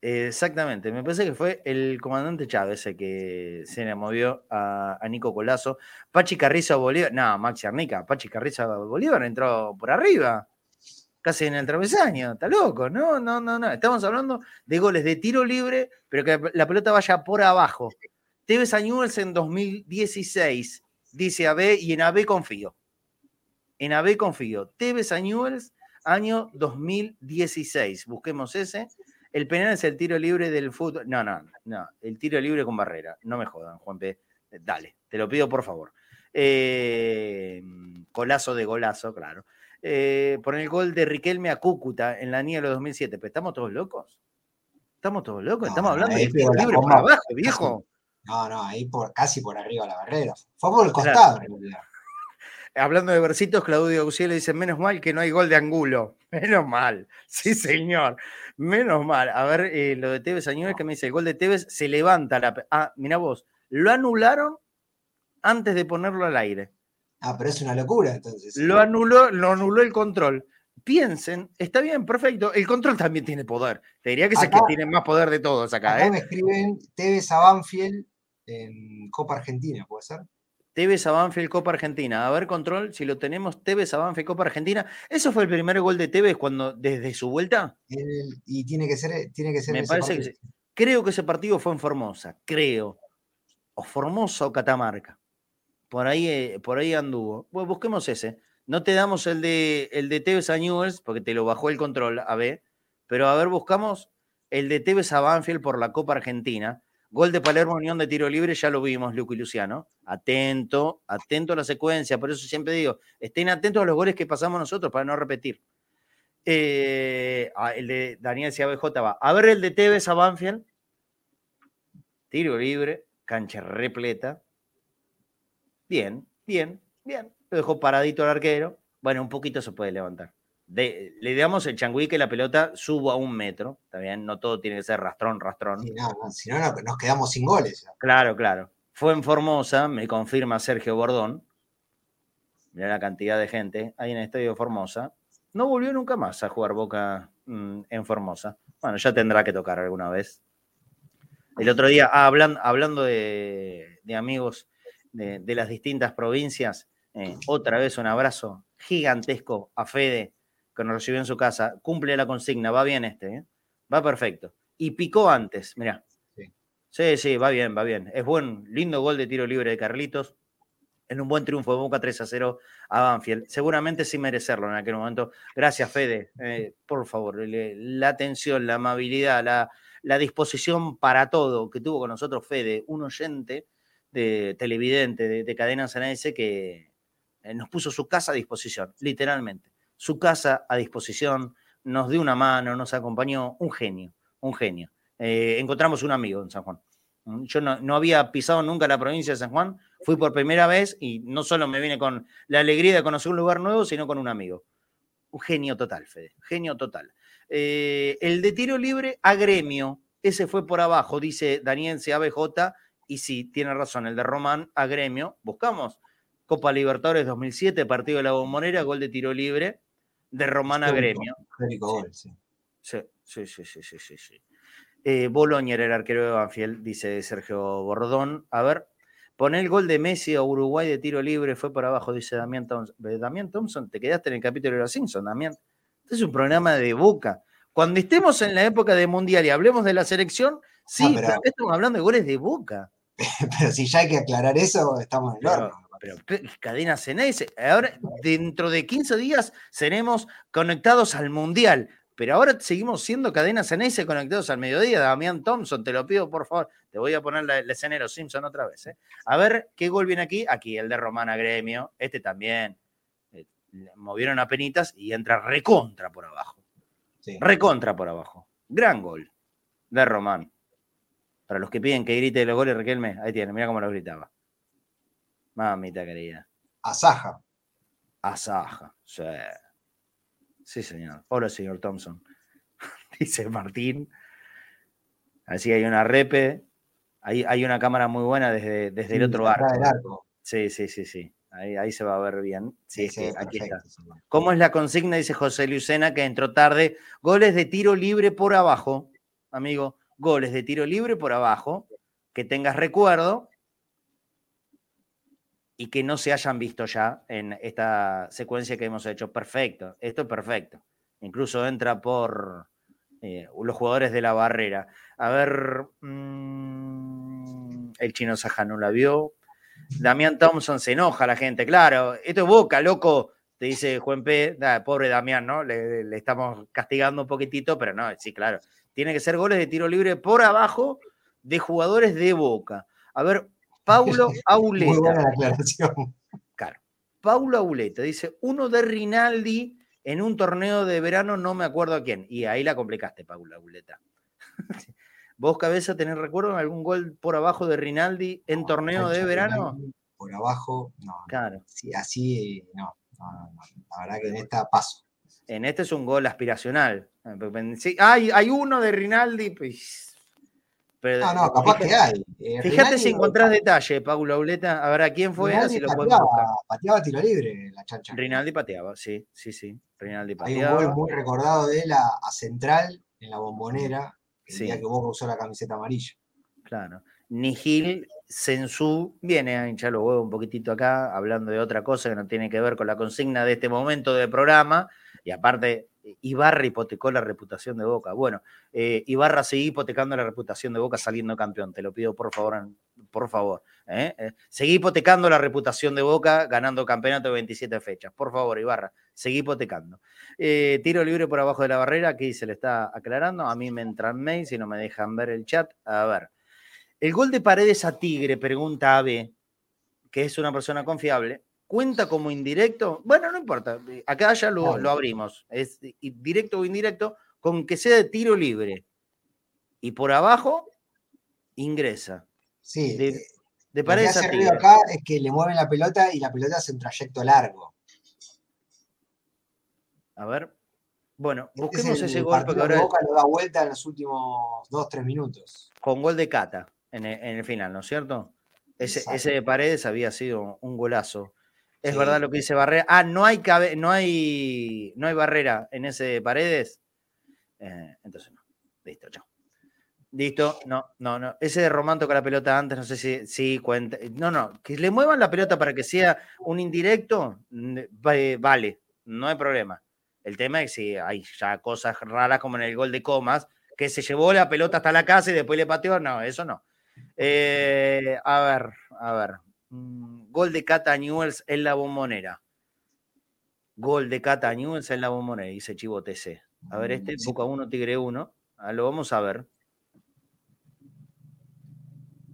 exactamente. Me parece que fue el comandante Chávez el que se le movió a, a Nico Colazo. Pachi Carrizo a Bolívar. No, Maxi Arnica. Pachi Carrizo a Bolívar entró por arriba. Casi en el travesaño. Está loco. No, no, no, no. Estamos hablando de goles de tiro libre, pero que la pelota vaya por abajo. Tevez a Newell's en 2016, dice AB, y en AB confío. En AB confío. Tevez a Newell's, año 2016. Busquemos ese. El penal es el tiro libre del fútbol. No, no, no. El tiro libre con barrera. No me jodan, Juan P. Dale, te lo pido por favor. Eh, golazo de golazo, claro. Eh, por el gol de Riquelme a Cúcuta en la Niebla 2007. ¿Pero estamos todos locos? ¿Estamos todos locos? Estamos hablando de tiro libre por abajo, viejo. No, no, ahí por, casi por arriba de la barrera. Fue por el Claro. costado, en realidad. Hablando de versitos, Claudio Auxiel dice, menos mal que no hay gol de Angulo. Menos mal. Sí, señor. Menos mal. A ver, eh, lo de Tevez Añuel que me dice, el gol de Tevez se levanta la... Ah, mira vos, lo anularon antes de ponerlo al aire. Ah, pero es una locura, entonces. Lo anuló, lo anuló el control. Piensen, está bien, perfecto. El control también tiene poder. Te diría que es el que tiene más poder de todos acá, Acá ¿eh? me escriben Tevez a Banfield en Copa Argentina, ¿puede ser? Tevez a Banfield Copa Argentina. A ver, control, si lo tenemos, Tevez a Banfield Copa Argentina. ¿Eso fue el primer gol de Tevez cuando, desde su vuelta? El- y tiene que ser, tiene que ser Me ese parece que partido. Creo que ese partido fue en Formosa, creo. O Formosa o Catamarca. Por ahí, eh, por ahí anduvo. Bueno, busquemos ese. No te damos el de, el de Tevez a Newells porque te lo bajó el control, a ver. Pero a ver, buscamos el de Tevez a Banfield por la Copa Argentina. Gol de Palermo, Unión de tiro libre, ya lo vimos, Luco y Luciano. Atento, atento a la secuencia. Por eso siempre digo, estén atentos a los goles que pasamos nosotros para no repetir. Eh, ah, el de Daniel CABJ va. A ver el de Tevez a Banfield. Tiro libre, cancha repleta. Bien, bien, bien. Lo dejó paradito el arquero. Bueno, un poquito se puede levantar. Le damos el changüí que la pelota suba a un metro. Está bien, no todo tiene que ser rastrón, rastrón. si no, nos quedamos sin goles. Claro, claro. Fue en Formosa, me confirma Sergio Bordón. Mira la cantidad de gente ahí en el estadio de Formosa. No volvió nunca más a jugar Boca mm, en Formosa. Bueno, ya tendrá que tocar alguna vez. El otro día, ah, hablando de, amigos de, las distintas provincias, eh, otra vez un abrazo gigantesco a Fede, que nos recibió en su casa. Cumple la consigna, va bien este, ¿eh? va perfecto. Y picó antes, mirá. Sí. sí, va bien, va bien. Es buen, lindo gol de tiro libre de Carlitos. En un buen triunfo de Boca 3 a 0 a Banfield. Seguramente sin merecerlo en aquel momento. Gracias, Fede. Eh, por favor, la atención, la amabilidad, la, la disposición para todo que tuvo con nosotros Fede, un oyente de televidente de, de Cadena que eh, nos puso su casa a disposición, literalmente. Su casa a disposición, nos dio una mano, nos acompañó, un genio, un genio. Eh, encontramos un amigo en San Juan. Mm, yo no, había pisado nunca la provincia de San Juan, fui por primera vez y no solo me vine con la alegría de conocer un lugar nuevo, sino con un amigo. Un genio total, Fede, genio total. Eh, el de tiro libre a gremio, ese fue por abajo, dice Daniel CABJ, y sí, tiene razón, el de Román a gremio. Buscamos Copa Libertadores 2007, partido de la Bombonera, gol de tiro libre de Román a gremio. sí. Sí, sí, sí, sí, sí, sí. Eh, era el arquero de Banfield, dice Sergio Bordón. A ver, pone el gol de Messi a Uruguay de tiro libre, fue por abajo, dice Damián Thompson. Damián Thompson, te quedaste en el capítulo de los Simpsons, Damián. Este es un programa de boca. Cuando estemos en la época de Mundial y hablemos de la selección, sí, pero, estamos hablando de goles de boca. pero si ya hay que aclarar eso, estamos en el horno. Pero, cadena Ceneice, ahora dentro de 15 días seremos conectados al Mundial. Pero ahora seguimos siendo cadena Ceneice conectados al mediodía. Damián Thompson, te lo pido por favor. Te voy a poner la, de los Simpson otra vez. ¿eh? A ver qué gol viene aquí. Aquí, el de Romana Gremio. Este también. Eh, movieron a penitas y entra recontra por abajo. Recontra por abajo. Gran gol de Román. Para los que piden que grite los goles, Riquelme, ahí tiene, mira cómo lo gritaba. Mamita querida. Asaja. Asaja, sí. Sí, señor. Hola, señor Thompson. Dice Martín. Así hay una repe. Hay, hay una cámara muy buena desde, desde el otro arco. Sí, sí, sí, sí. Ahí, se va a ver bien. Sí, sí, aquí está. ¿Cómo es la consigna? Dice José Lucena, que entró tarde. Goles de tiro libre por abajo, amigo. Goles de tiro libre por abajo. Que tengas recuerdo y que no se hayan visto ya en esta secuencia que hemos hecho. Perfecto, esto es perfecto. Incluso entra por eh, los jugadores de la barrera. A ver, mm, el chino Saja no la vio. Damián Thompson se enoja la gente, claro, esto es boca, loco, te dice Juan P. pobre Damián, ¿no? Le, estamos castigando un poquitito, pero no, sí, claro. Tiene que ser goles de tiro libre por abajo de jugadores de boca. A ver, Paulo Auleta. Muy buena aclaración. Claro. Paulo Auleta dice: uno de Rinaldi en un torneo de verano, no me acuerdo a quién. Y ahí la complicaste, Paulo Auleta. ¿Vos, Cabeza, tenés recuerdo de algún gol por abajo de Rinaldi en torneo de verano? por abajo, no. Claro. así, no, La verdad que en esta paso. En este es un gol aspiracional. hay, hay uno de Rinaldi, pues. No, no, capaz que hay. Eh, fíjate si encontrás detalle, Paulo Auleta. A ver, ¿a quién fue? Rinaldi pateaba, pateaba tiro libre la chancha. Rinaldi pateaba, sí, sí, sí. Rinaldi pateaba. Hay un gol muy recordado de él a Central en la bombonera, el día que vos usó la camiseta amarilla. Claro. Nihil Sensu viene a hinchar los huevos un poquitito acá, hablando de otra cosa que no tiene que ver con la consigna de este momento del programa. Y aparte, Ibarra hipotecó la reputación de Boca. Bueno, eh, Ibarra sigue hipotecando la reputación de Boca saliendo campeón. Te lo pido por favor, por favor. ¿eh? Eh, seguí hipotecando la reputación de Boca ganando campeonato de 27 fechas. Por favor, Ibarra, seguí hipotecando. Eh, tiro libre por abajo de la barrera, aquí se le está aclarando. A mí me entran mails y no me dejan ver el chat. A ver. El gol de Paredes a Tigre, pregunta AB, que es una persona confiable, ¿cuenta como indirecto? Bueno, no importa. Acá ya lo, lo abrimos. Es directo o indirecto, con que sea de tiro libre. Y por abajo ingresa. Sí. De, eh, de lo que hace ruido acá es que le mueven la pelota y la pelota hace un trayecto largo. A ver. Bueno, Este busquemos es el ese gol porque partido que ahora Boca lo da vuelta en los últimos 2-3 minutos. con gol de Cata en el, en el final, ¿no es cierto? Ese, ese de Paredes había sido un golazo. Es Sí. verdad lo que dice Barrera. Ah, no hay, cabe- no hay, no hay barrera en ese de Paredes. Eh, entonces no. Listo, chao. Listo, no, no, no. Ese de Román toca la pelota antes, no sé si, si cuenta. No, no, que le muevan la pelota para que sea un indirecto, mm, va- vale, no hay problema. El tema es si hay ya cosas raras como en el gol de Comas, que se llevó la pelota hasta la casa y después le pateó. No, eso no. Eh, a ver, a ver. Mm, Gol de Cata Newells en la bombonera. Gol de Cata Newells en la bombonera, dice Chivo TC. A ver, este, Mm. Boca 1, Tigre 1. Ah, lo vamos a ver.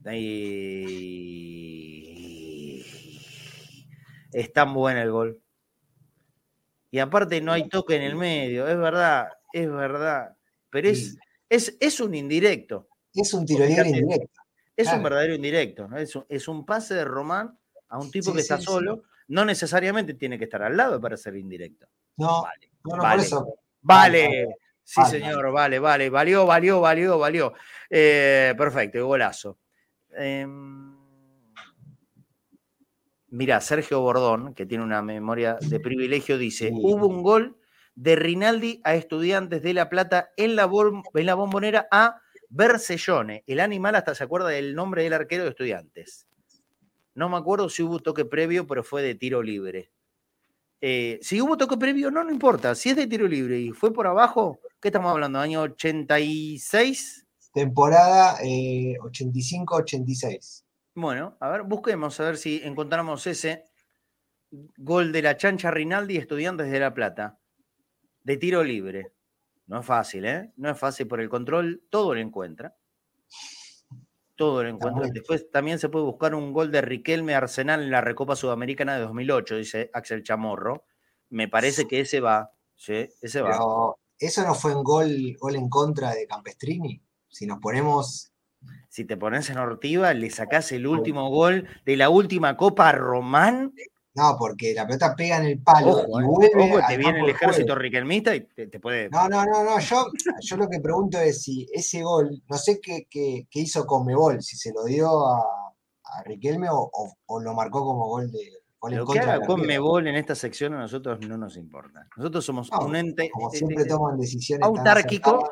Ahí. Es tan bueno el gol. Y aparte no hay toque en el medio, es verdad, es verdad. Pero es, Sí. es, es un indirecto. Es un tiro libre indirecto. Es un verdadero indirecto. ¿no? Es, un, es un pase de Román a un tipo Sí, que está sí, solo. No necesariamente tiene que estar al lado para ser indirecto. No, Vale. no, no, vale. por eso. Vale. Sí, Vale, señor, vale, vale. Valió, valió, valió, valió. Eh, perfecto, golazo. Em, mira, Sergio Bordón, que tiene una memoria de privilegio, dice: Sí. hubo un gol de Rinaldi a Estudiantes de La Plata en la, en la bombonera a Bercellone. El animal hasta se acuerda del nombre del arquero de Estudiantes. No me acuerdo si hubo toque previo, pero fue de tiro libre. Eh, si hubo toque previo, no, no importa. Si es de tiro libre y fue por abajo, ¿qué estamos hablando? ¿Año 86? Temporada eh, 85-86. Bueno, a ver, busquemos a ver si encontramos ese gol de la chancha Rinaldi, Estudiantes de La Plata, de tiro libre. No es fácil, ¿eh? No es fácil por el control, todo lo encuentra. Todo lo encuentra. Después también se puede buscar un gol de Riquelme Arsenal en la Recopa Sudamericana de 2008, dice Axel Chamorro. Me parece que ese va, ¿sí? Ese va. Pero eso no fue un gol, gol en contra de Campestrini. Si nos ponemos. Si te pones en Ortiva, le sacás el último gol de la última Copa a Román. No, porque la pelota pega en el palo Ojo, y eh, vuelve. ojo, te viene el ejército riquelmista y te, te puede. No, no, no, no. Yo, yo lo que pregunto es si ese gol, no sé qué, qué, qué hizo Conmebol, si se lo dio a, a Riquelme o, o- o lo marcó como gol de gol en Lo que contra haga del con arquero. Mebol en esta sección a nosotros no nos importa. Nosotros somos No, un ente Como eh, siempre eh, toman decisiones autárquico.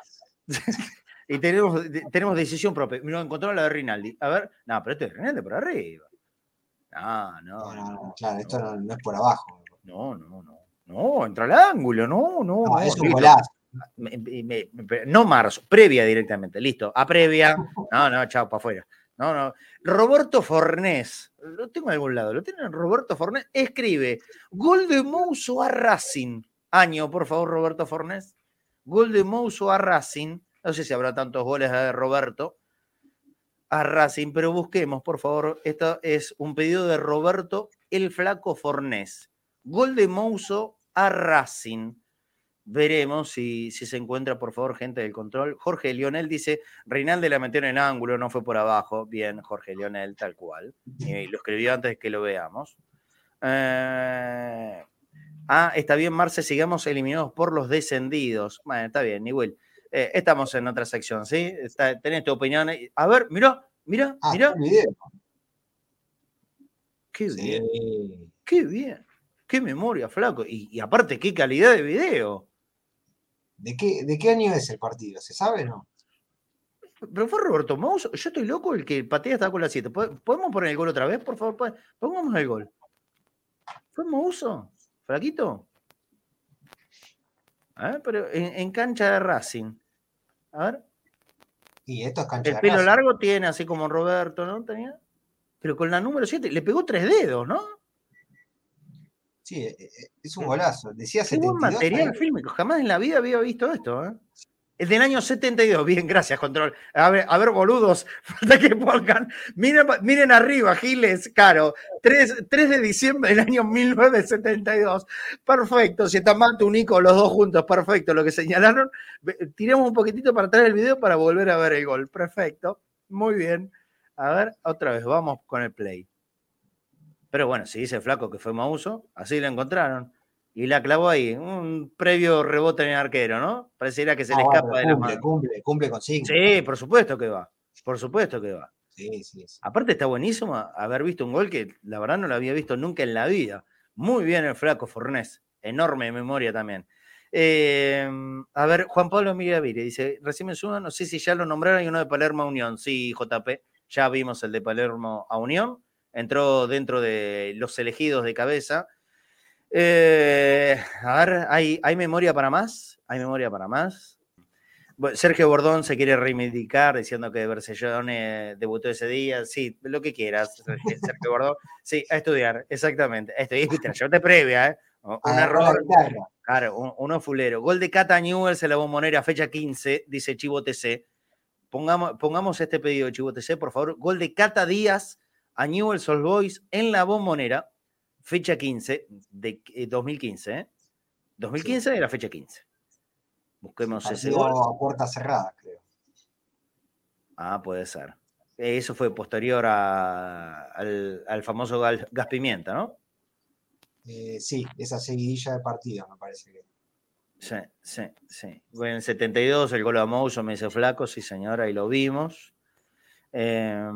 y tenemos, tenemos decisión propia. Mira, encontró la de Rinaldi. A ver, no, pero este es Rinaldi por arriba. No, No, no, no, no, claro, esto no, no es por abajo. no, no, no. No, entra al ángulo, no, no. No, es un golazo. Me- me- me- me- no marzo, previa directamente, listo. A previa. No, no, chao, para afuera. No, no. Roberto Fornés, lo tengo en algún lado, lo tienen Roberto Fornés, escribe, gol de Mouso a Racing. Año, por favor, Roberto Fornés. Gol de Mouso a Racing. No sé si habrá tantos goles de Roberto a Racing, pero busquemos, por favor. Esto es un pedido de Roberto el Flaco Fornés. Gol de Mouso a Racing. Veremos si, si se encuentra, por favor, gente del control. Jorge Lionel dice, Reinalde la metió en ángulo, no fue por abajo. Bien, Jorge Lionel, tal cual. Y lo escribió antes de que lo veamos. Eh, ah, está bien, Marce, sigamos eliminados por los descendidos. Bueno, está bien, Niwil. Eh, estamos en otra sección, ¿sí? Está- tenés tu opinión. A ver, mira, mira, Ah. Qué bien, Sí. qué bien. Qué memoria, flaco. Y, y aparte, qué calidad de video. ¿De qué, ¿De qué año es el partido? ¿Se sabe o no? Pero fue Roberto Mouso. Yo estoy loco, el que patea está con la 7. ¿Podemos poner el gol otra vez, por favor? Pon- Pongamos el gol. ¿Fue Mouso? ¿Flaquito? Ver, pero en, en cancha de Racing. A ver. Y esto es cancha El de pelo largo tiene, así como Roberto, ¿no? ¿Tenía? pero con la número 7 le pegó tres dedos, ¿no? Sí, eh, eh, es un golazo. Decía Qué buen 72. material ahí. fílmico. Jamás en la vida había visto esto, ¿eh? Es del año 72. Bien, gracias, control. A ver, a ver boludos, falta que pongan. Miren, miren arriba, Giles, Caro. 3, 3 de diciembre del año 1972. Perfecto. Si está Mato, un Nico, los dos juntos. Perfecto. Lo que señalaron. Tiramos un poquitito para atrás el video para volver a ver el gol. Perfecto. Muy bien. A ver, otra vez, vamos con el play. Pero bueno, si dice Flaco que fue Mauso, así lo encontraron. Y la clavó ahí, un previo rebote en el arquero, ¿no? Pareciera que se le Ah, escapa de la mano. cumple, cumple con cinco. Sí, por supuesto que va. Por supuesto que va. Sí, sí, sí. Aparte está buenísimo haber visto un gol que la verdad no lo había visto nunca en la vida. Muy bien el flaco Fornés. Enorme memoria también. Eh, a ver, Juan Pablo Miravire dice, recién me suman, no sé si ya lo nombraron y uno de Palermo a Unión. Sí, JP, ya vimos el de Palermo a Unión. Entró dentro de los elegidos de cabeza. Eh, a ver, ¿hay, ¿hay memoria para más? ¿Hay memoria para más? Sergio Bordón se quiere reivindicar diciendo que Bercellone debutó ese día. Sí, lo que quieras, Sergio Bordón. Sí, a estudiar, exactamente. A estudiar, viste, yo te previa, ¿eh? Un error. Claro, un- uno fulero. Gol de Cata Newells en la bombonera, fecha 15, dice Chivo TC. Pongamos, pongamos este pedido de Chivo TC, por favor. Gol de Cata Díaz a Newell's Old Boys en la bombonera, fecha 15 de eh, 2015. ¿eh? 2015 de la fecha 15. Busquemos ese Partido gol. a puerta cerrada, creo. Ah, puede ser. Eso fue posterior a- al, al famoso gas pimienta, ¿no? Eh, sí, esa seguidilla de partidos, me parece que. Sí, sí, sí. Bueno, en el 72 el gol a Mouso me dice flaco, sí señora, y lo vimos. Eh,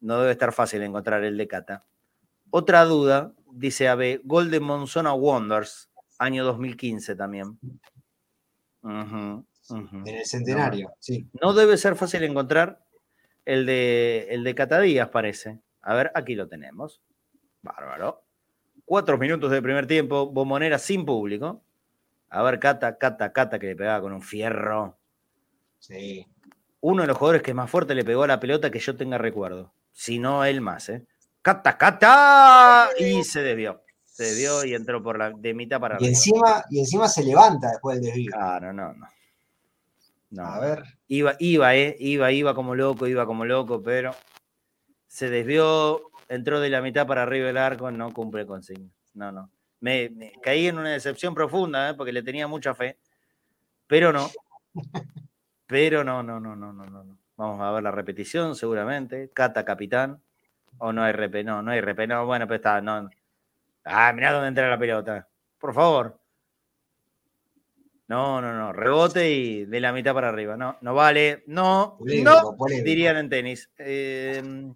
no debe estar fácil encontrar el de Cata. Otra duda, dice AB, gol de Monzona Wonders, año 2015 también. En el centenario, sí. No debe ser fácil encontrar el de, el de Cata Díaz, parece. A ver, aquí lo tenemos. Bárbaro. Cuatro minutos de primer tiempo, bombonera sin público. A ver, Cata, Cata, Cata, que le pegaba con un fierro. Sí. Uno de los jugadores que más fuerte le pegó a la pelota que yo tenga recuerdo. Si no, él más, ¿eh? ¡Cata, Cata! Y se desvió. Se desvió y entró por la, de mitad para Y arriba. encima, y encima se levanta después del desvío. Claro, no, no. No. A ver. Iba, iba, eh, iba, iba como loco, iba como loco, pero se desvió, entró de la mitad para arriba del arco, no cumple consigna. No, no. Me, me caí en una decepción profunda, eh, porque le tenía mucha fe, pero no. Pero no, no, no, no, no. no. Vamos a ver la repetición, seguramente. Cata, capitán. O no hay RP, no, no hay RP, no, bueno, pues está, no. Ah, mirá dónde entra la pelota. Por favor. No, no, no. Rebote y de la mitad para arriba. No, no vale. No, no. Dirían en tenis. Eh,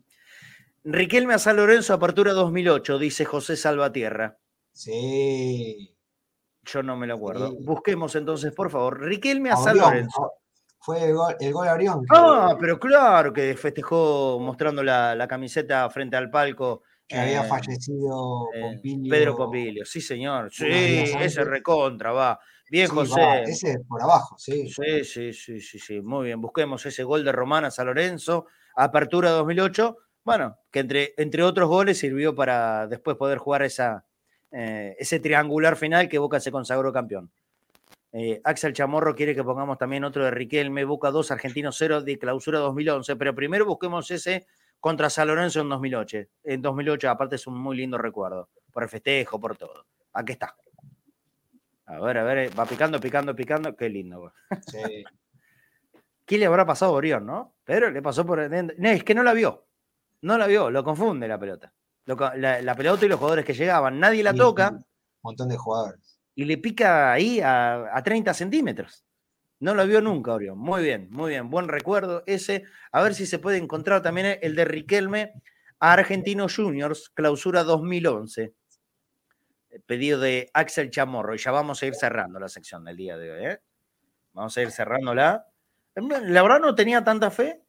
Riquelme a San Lorenzo, apertura 2008, dice José Salvatierra. Sí. Yo no me lo acuerdo. Sí. Busquemos entonces, por favor. Riquelme a San Lorenzo. Fue el gol, el gol a Orión. Ah, pero claro que festejó mostrando la, la camiseta frente al palco. que había eh, fallecido eh, Pompilio. Pedro Pompilio, sí, señor. Sí, ese recontra, va. Bien, Sí, José. va, ese por abajo, sí. Sí, sí, sí, sí, sí. Muy bien. Busquemos ese gol de Román a San Lorenzo, apertura 2008. Bueno, que entre, entre otros goles sirvió para después poder jugar esa, eh, ese triangular final que Boca se consagró campeón. Eh, Axel Chamorro quiere que pongamos también otro de Riquelme, Boca 2, Argentino 0 de clausura 2011, pero primero busquemos ese contra San Lorenzo en 2008. En 2008, aparte es un muy lindo recuerdo, por el festejo, por todo. Aquí está. A ver, a ver, eh, va picando, picando, picando, qué lindo. sí. ¿Qué le habrá pasado a Orión, no? Pero le pasó por dentro. No, es que no la vio. No la vio, lo confunde la pelota. Lo la, la pelota y los jugadores que llegaban, nadie la Sí, toca Un montón de jugadores. Y le pica ahí a, a 30 centímetros. No lo vio nunca, Orión. Muy bien, muy bien. Buen recuerdo ese. A ver si se puede encontrar también el de Riquelme a Argentinos Juniors, clausura 2011. Pedido de Axel Chamorro. Y ya vamos a ir cerrando la sección del día de hoy. ¿eh? Vamos a ir cerrándola. La verdad no tenía tanta fe,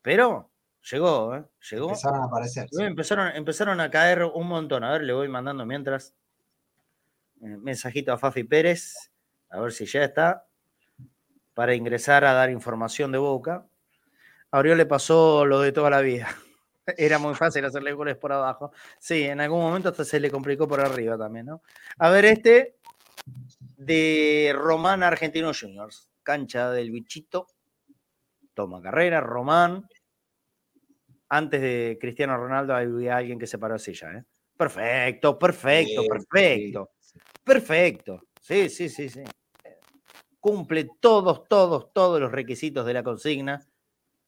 pero llegó, ¿eh? Llegó. Empezaron a aparecer. sí. Empezaron, empezaron a caer un montón. A ver, le voy mandando mientras. Mensajito a Fafi Pérez. A ver si ya está. Para ingresar a dar información de boca. A Oriol le pasó lo de toda la vida. Era muy fácil hacerle goles por abajo. Sí, en algún momento hasta se le complicó por arriba también, ¿no? A ver, este de Román Argentino Juniors. Cancha del bichito. Toma carrera, Román. Antes de Cristiano Ronaldo había alguien que se paró así ya, ¿eh? Perfecto, perfecto, perfecto. Perfecto. Sí, sí, sí, sí. Cumple todos, todos, todos los requisitos de la consigna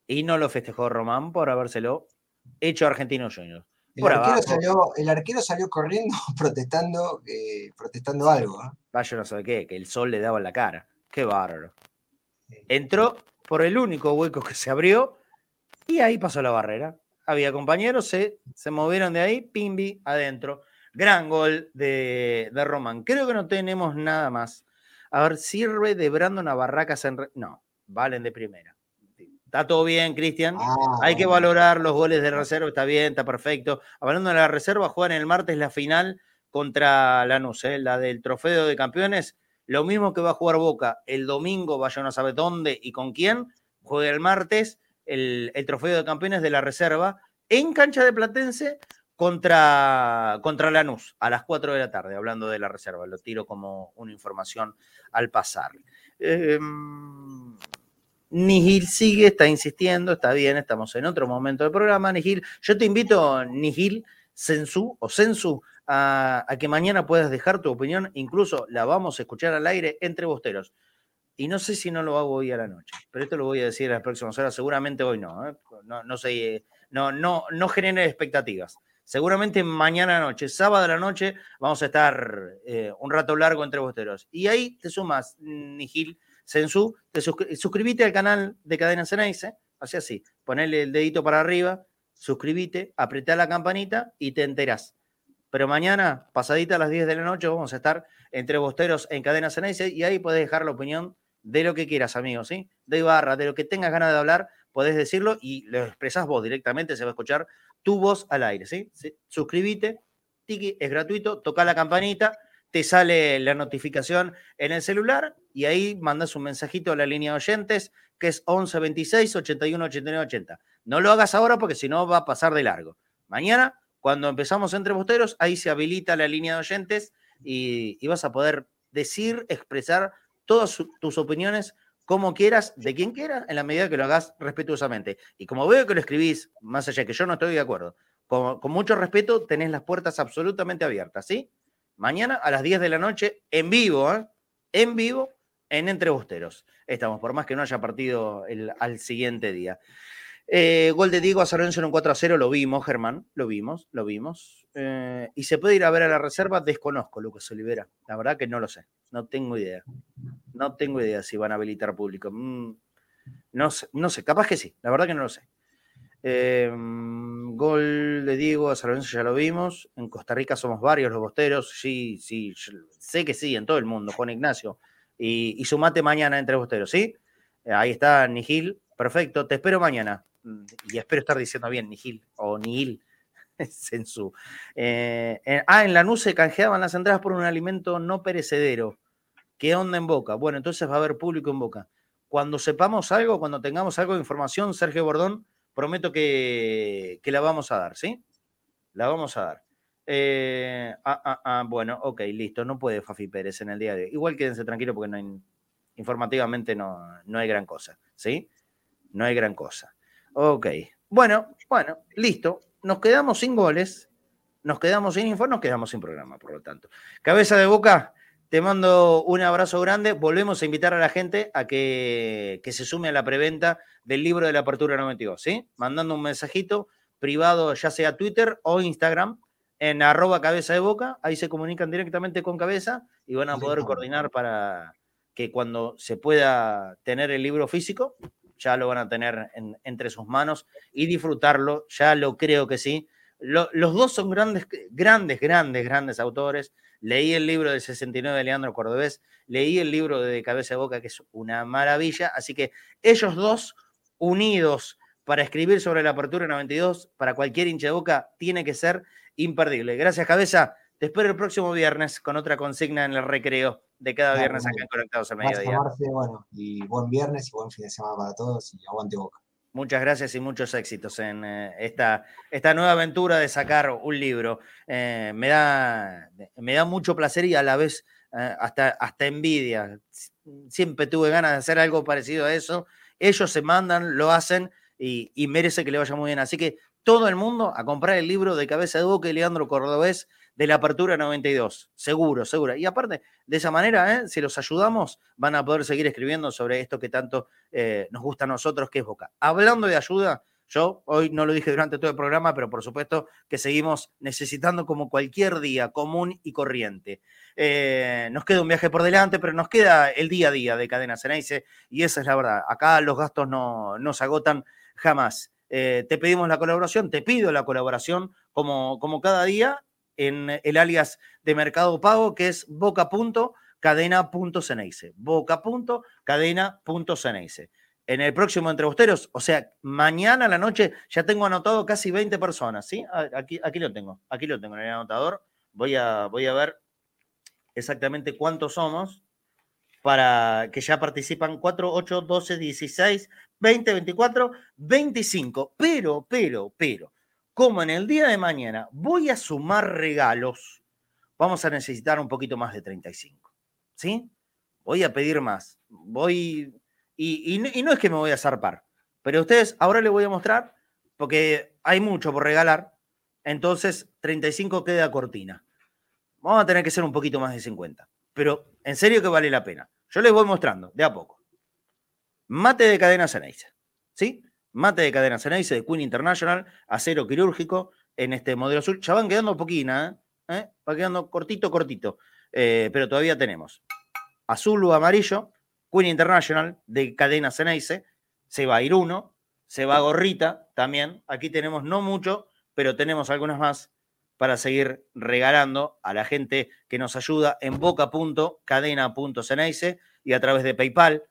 y no lo festejó Román por habérselo hecho Argentino Juniors. El arquero, salió, el arquero, salió, corriendo protestando, eh, protestando algo. ¿eh? Vaya no sé qué, que el sol le daba en la cara. Qué bárbaro. Entró por el único hueco que se abrió y ahí pasó la barrera. Había compañeros, se, se movieron de ahí, pimbi, adentro. Gran gol de, de Román. Creo que no tenemos nada más. A ver, sirve de Brandon a Barracas en... No, valen de primera. Está todo bien, Cristian. Ah, Hay que valorar los goles de reserva, está bien, está perfecto. Hablando de la reserva, juegan el martes la final contra Lanús, ¿eh? la del trofeo de campeones. Lo mismo que va a jugar Boca el domingo, vaya no sabe dónde y con quién. Juega el martes el, trofeo de campeones de la reserva en cancha de Platense contra, contra Lanús a las 4 de la tarde, hablando de la reserva. Lo tiro como una información al pasar. Eh, Nihil sigue, está insistiendo, está bien, estamos en otro momento del programa. Nihil, yo te invito, Nihil, Sensu o Sensu, a, que mañana puedas dejar tu opinión, incluso la vamos a escuchar al aire entre bosteros. Y no sé si no lo hago hoy a la noche, pero esto lo voy a decir en las próximas horas, seguramente hoy no, ¿eh? no, no, sé, no, no, no genere expectativas. Seguramente mañana noche, sábado la noche, vamos a estar eh, un rato largo entre bosteros. Y ahí te sumas, Nihil, Sensu, te suscríbete al canal de Cadena Ceneice, así así, ponele el dedito para arriba, suscríbete, apretá la campanita y te enterás. Pero mañana, pasadita a las 10 de la noche, vamos a estar entre bosteros en Cadena Ceneice y ahí podés dejar la opinión de lo que quieras, amigos, ¿sí? De barra, de lo que tengas ganas de hablar, podés decirlo y lo expresás vos directamente, se va a escuchar tu voz al aire, ¿sí? Suscríbete, tiki, es gratuito, toca la campanita te sale la notificación en el celular y ahí mandas un mensajito a la línea de oyentes que es 11 26 81 89 80. No lo hagas ahora porque si no va a pasar de largo. Mañana, cuando empezamos entre bosteros, ahí se habilita la línea de oyentes y, vas a poder decir, expresar todas tus opiniones como quieras, de quien quieras, en la medida que lo hagas respetuosamente. Y como veo que lo escribís, más allá que yo no estoy de acuerdo, con, con mucho respeto, tenés las puertas absolutamente abiertas, ¿sí? mañana a las 10 de la noche, en vivo, ¿eh? en vivo, en Entre Bosteros. Estamos, por más que no haya partido el, al siguiente día. Eh, gol de Diego a San en un 4 a 0, lo vimos, Germán, lo vimos, lo vimos. Eh, y se puede ir a ver a la reserva, desconozco, Lucas Olivera. La verdad que no lo sé, no tengo idea. No tengo idea si van a habilitar público. Mm, no sé, no sé, capaz que sí, la verdad que no lo sé. Em, gol de Diego a San ya lo vimos. En Costa Rica somos varios los bosteros. Sí, sí, sé que sí, en todo el mundo, Juan Ignacio. Y, sumate mañana entre bosteros, ¿sí? Eh, ahí está Nihil. Perfecto, te espero mañana. Mm, y espero estar diciendo bien Nihil o Nihil. en su. Eh, ah, en la NU se canjeaban las entradas por un alimento no perecedero. ¿Qué onda en Boca? Bueno, entonces va a haber público en Boca. Cuando sepamos algo, cuando tengamos algo de información, Sergio Bordón prometo que, la vamos a dar, ¿sí? La vamos a dar. Eh, ah, ah, ah, bueno, ok, listo. No puede Fafi Pérez en el día de hoy. Igual quédense tranquilos porque no informativamente no, no hay gran cosa, ¿sí? No hay gran cosa. Ok. Bueno, bueno, listo. Nos quedamos sin goles, nos quedamos sin info, nos quedamos sin programa, por lo tanto. Cabeza de boca, te mando un abrazo grande. Volvemos a invitar a la gente a que, se sume a la preventa del libro de la Apertura 92, ¿sí? Mandando un mensajito privado, ya sea Twitter o Instagram, en arroba cabeza de boca. Ahí se comunican directamente con cabeza y van a poder coordinar para que cuando se pueda tener el libro físico, ya lo van a tener entre sus manos y disfrutarlo. Ya lo creo que sí. los dos son grandes, grandes, grandes, grandes autores Leí el libro del 69 de Leandro Cordobés, leí el libro de Cabeza de Boca, que es una maravilla. Así que ellos dos unidos para escribir sobre la apertura 92, para cualquier hincha de boca, tiene que ser imperdible. Gracias, Cabeza. Te espero el próximo viernes con otra consigna en el recreo de cada viernes acá en Conectados al Mediodía. bueno, y buen viernes y buen fin de semana para todos y aguante boca. Muchas gracias y muchos éxitos en eh, esta, esta nueva aventura de sacar un libro. Eh, me, da, me da mucho placer y a la vez eh, hasta, hasta envidia. Siempre tuve ganas de hacer algo parecido a eso. Ellos se mandan, lo hacen y, y merece que le vaya muy bien. Así que todo el mundo a comprar el libro de Cabeza de Boca y Leandro Cordobés de la Apertura 92. Seguro, seguro. Y aparte, de esa manera, ¿eh? si los ayudamos, van a poder seguir escribiendo sobre esto que tanto eh, nos gusta a nosotros, que es Boca. Hablando de ayuda, yo hoy no lo dije durante todo el programa, pero por supuesto que seguimos necesitando como cualquier día común y corriente. Eh, nos queda un viaje por delante, pero nos queda el día a día de Cadena Ceneice y esa es la verdad. Acá los gastos no, no se agotan jamás. te pedimos la colaboración, te pido la colaboración como, como cada día en el alias de Mercado Pago, que es boca.cadena.ceneice. Boca.cadena.ceneice. En el próximo Entre o sea, mañana a la noche ya tengo anotado casi 20 personas, ¿sí? Aquí, aquí lo tengo, aquí lo tengo en el anotador. Voy a, voy a ver exactamente cuántos somos para que ya participan 4, 8, 12, 16, 20, 24, 25. Pero, pero, pero, como en el día de mañana voy a sumar regalos, vamos a necesitar un poquito más de 35. ¿Sí? Voy a pedir más. Voy. Y, no es que me voy a zarpar, pero ustedes ahora les voy a mostrar, porque hay mucho por regalar. Entonces, 35 queda cortina. Vamos a tener que ser un poquito más de 50. Pero en serio que vale la pena. Yo les voy mostrando, de a poco. Mate de cadena Ceneice. ¿Sí? Mate de cadena Ceneice de Queen International, acero quirúrgico en este modelo azul. Ya van quedando poquina, ¿eh? ¿Eh? va quedando cortito, cortito, eh, pero todavía tenemos azul o amarillo, Queen International de cadena Ceneice, se va a ir uno, se va gorrita también. Aquí tenemos no mucho, pero tenemos algunas más para seguir regalando a la gente que nos ayuda en boca.cadena.ceneice y a través de PayPal,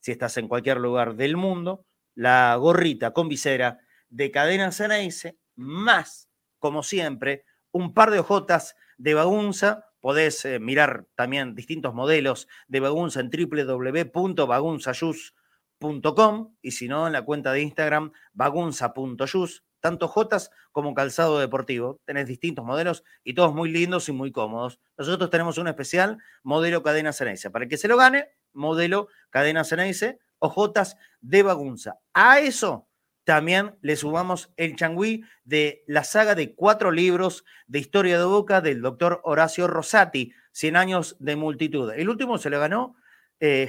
si estás en cualquier lugar del mundo, la gorrita con visera de cadena Ceneice, más, como siempre, un par de hojotas de bagunza. Podés eh, mirar también distintos modelos de bagunza en www.bagunzayus.com y si no, en la cuenta de Instagram bagunza.yus, tanto jotas como calzado deportivo. Tenés distintos modelos y todos muy lindos y muy cómodos. Nosotros tenemos un especial modelo cadena Ceneice. Para el que se lo gane, modelo cadena Ceneice ojotas de bagunza. A eso también le sumamos el changüí de la saga de cuatro libros de historia de Boca del doctor Horacio Rosati, 100 años de multitud. El último se lo ganó eh,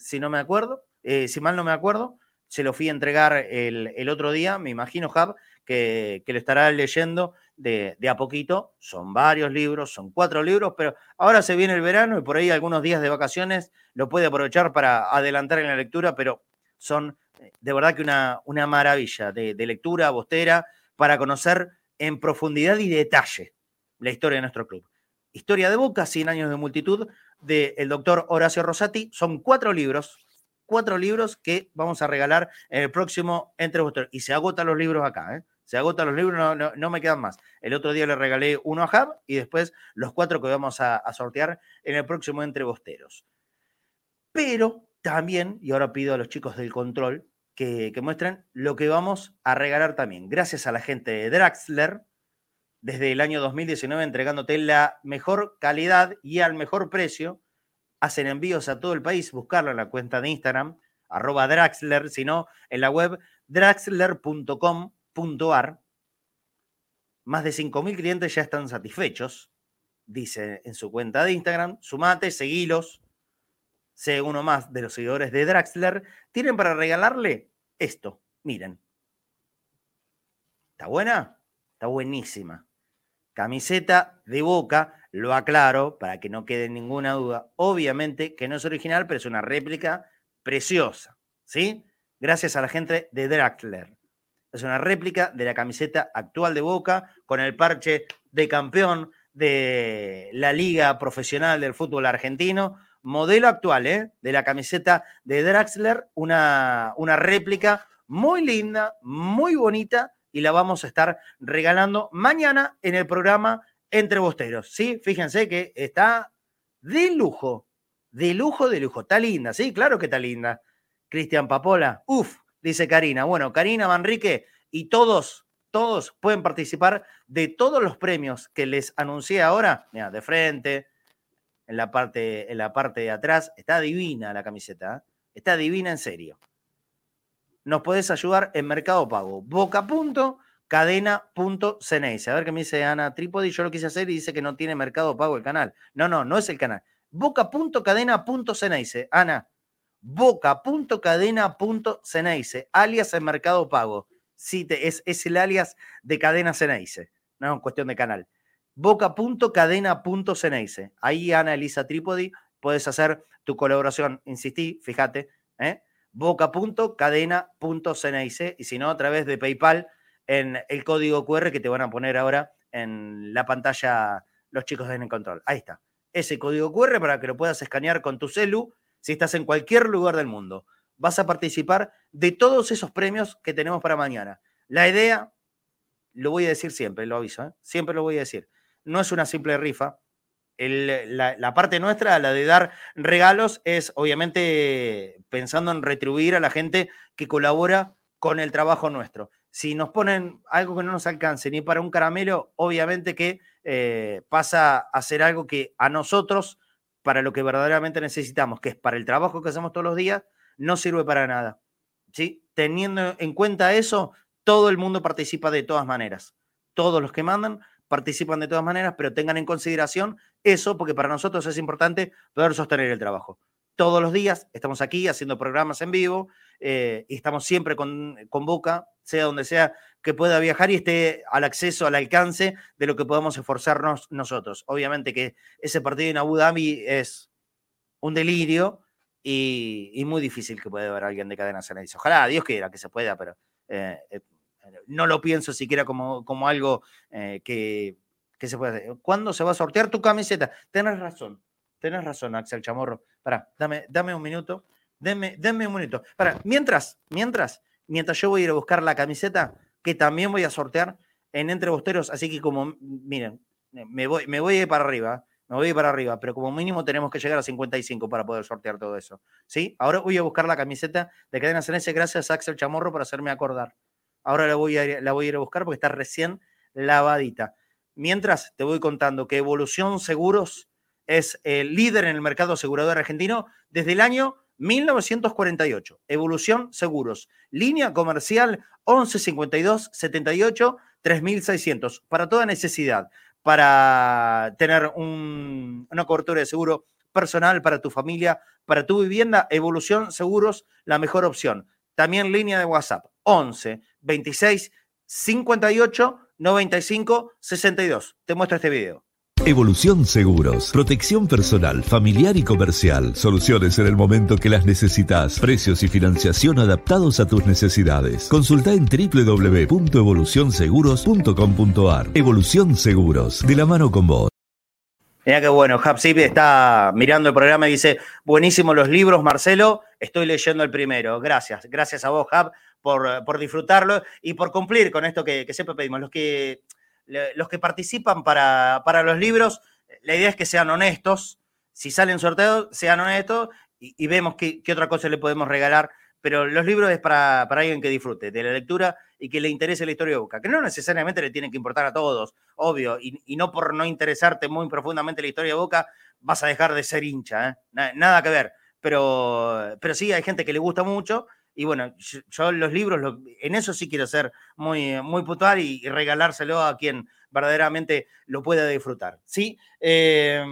si no me acuerdo, eh, si mal no me acuerdo, se lo fui a entregar el, otro día, me imagino, Hub, que, que lo estará leyendo de, a poquito. Son varios libros, son cuatro libros, pero ahora se viene el verano y por ahí algunos días de vacaciones lo puede aprovechar para adelantar en la lectura, pero son eh, de verdad que una, una maravilla de, lectura bostera para conocer en profundidad y detalle la historia de nuestro club. Historia de Boca, 100 años de multitud, del doctor Horacio Rosati. Son cuatro libros, cuatro libros que vamos a regalar en el próximo Entre Vosotros. Y se agotan los libros acá, ¿eh? Se agotan los libros, no, me quedan más. El otro día le regalé uno a Hub y después los cuatro que vamos a, sortear en el próximo Entre Bosteros. Pero también, y ahora pido a los chicos del control que, que muestren lo que vamos a regalar también. Gracias a la gente de Draxler, desde el año 2019 entregándote la mejor calidad y al mejor precio. Hacen envíos a todo el país, buscarlo en la cuenta de Instagram, arroba Draxler, sino en la web draxler.com .ar, más de 5.000 clientes ya están satisfechos, dice en su cuenta de Instagram. Sumate, seguilos. Sé uno más de los seguidores de Draxler. Tienen para regalarle esto. Miren. ¿Está buena? Está buenísima. Camiseta de boca, lo aclaro para que no quede ninguna duda. Obviamente que no es original, pero es una réplica preciosa. ¿Sí? Gracias a la gente de Draxler. Es una réplica de la camiseta actual de Boca con el parche de campeón de la Liga Profesional del Fútbol Argentino. Modelo actual, ¿eh? De la camiseta de Draxler, una, una réplica muy linda, muy bonita y la vamos a estar regalando mañana en el programa Entre Bosteros. Sí, fíjense que está de lujo, de lujo, de lujo. Está linda, sí, claro que está linda. Cristian Papola, uff, dice Karina. Bueno, Karina Manrique y todos, todos pueden participar de todos los premios que les anuncié ahora. Mira, de frente, en la parte, en la parte de atrás. Está divina la camiseta. ¿eh? Está divina en serio. Nos podés ayudar en Mercado Pago. Boca punto, cadena punto A ver qué me dice Ana Trípodi. Yo lo quise hacer y dice que no tiene Mercado Pago el canal. No, no, no es el canal. Boca punto, cadena punto Ana, boca punto, cadena punto Alias en Mercado Pago. Sí, es, es el alias de cadena Ceneice. No es cuestión de canal boca.cadena.ceneice. Ahí, Ana Elisa Trípodi, puedes hacer tu colaboración. Insistí, fíjate, ¿eh? boca.cadena.ceneice y si no, a través de PayPal en el código QR que te van a poner ahora en la pantalla los chicos de En Control. Ahí está. Ese código QR para que lo puedas escanear con tu celu si estás en cualquier lugar del mundo. Vas a participar de todos esos premios que tenemos para mañana. La idea, lo voy a decir siempre, lo aviso, ¿eh? siempre lo voy a decir no es una simple rifa. la, parte nuestra, la de dar regalos, es obviamente pensando en retribuir a la gente que colabora con el trabajo nuestro. Si nos ponen algo que no nos alcance ni para un caramelo, obviamente que eh, pasa a ser algo que a nosotros, para lo que verdaderamente necesitamos, que es para el trabajo que hacemos todos los días, no sirve para nada. ¿sí? Teniendo en cuenta eso, todo el mundo participa de todas maneras. Todos los que mandan participan de todas maneras, pero tengan en consideración eso, porque para nosotros es importante poder sostener el trabajo. Todos los días estamos aquí haciendo programas en vivo eh, y estamos siempre con, con Boca, sea donde sea que pueda viajar y esté al acceso, al alcance de lo que podamos esforzarnos nosotros. Obviamente que ese partido en Abu Dhabi es un delirio y, muy difícil que pueda haber alguien de cadena dice Ojalá, Dios quiera que se pueda, pero eh, eh, no lo pienso siquiera como, como algo eh, que, se puede hacer. ¿Cuándo se va a sortear tu camiseta? Tienes razón, tienes razón, Axel Chamorro. Para, dame, dame un minuto, denme, un minuto. Para, mientras, mientras, mientras yo voy a ir a buscar la camiseta, que también voy a sortear en Entre Bosteros, así que como, miren, me voy, me voy a ir para arriba, me voy a ir para arriba, pero como mínimo tenemos que llegar a 55 para poder sortear todo eso. ¿Sí? Ahora voy a buscar la camiseta de Cadena CNS, gracias a Axel Chamorro por hacerme acordar. Ahora la voy, a, la voy a ir a buscar porque está recién lavadita. Mientras te voy contando que Evolución Seguros es el líder en el mercado asegurador argentino desde el año 1948. Evolución Seguros. Línea comercial 1152 78 3600. Para toda necesidad. Para tener una cobertura de seguro personal para tu familia, para tu vivienda. Evolución Seguros, la mejor opción. También línea de WhatsApp 11 26 58 95 62. Te muestro este video. Evolución Seguros, protección personal, familiar y comercial, soluciones en el momento que las necesitas, precios y financiación adaptados a tus necesidades. Consulta en www.evolucionseguros.com.ar. Evolución Seguros, de la mano con vos. Mira qué bueno, Hapsip está mirando el programa y dice, buenísimo los libros, Marcelo, estoy leyendo el primero. Gracias, gracias a vos, Hap, por, disfrutarlo y por cumplir con esto que, siempre pedimos. Los que, los que participan para, para, los libros, la idea es que sean honestos. Si salen sorteos, sean honestos y, vemos qué, otra cosa le podemos regalar. Pero los libros es para, para, alguien que disfrute de la lectura y que le interese la historia de Boca, que no necesariamente le tiene que importar a todos, obvio, y, no por no interesarte muy profundamente la historia de Boca, vas a dejar de ser hincha, ¿eh? nada, que ver. Pero, pero sí, hay gente que le gusta mucho y bueno, yo, los libros, en eso sí quiero ser muy, muy puntual y, regalárselo a quien verdaderamente lo pueda disfrutar. ¿sí? Eh,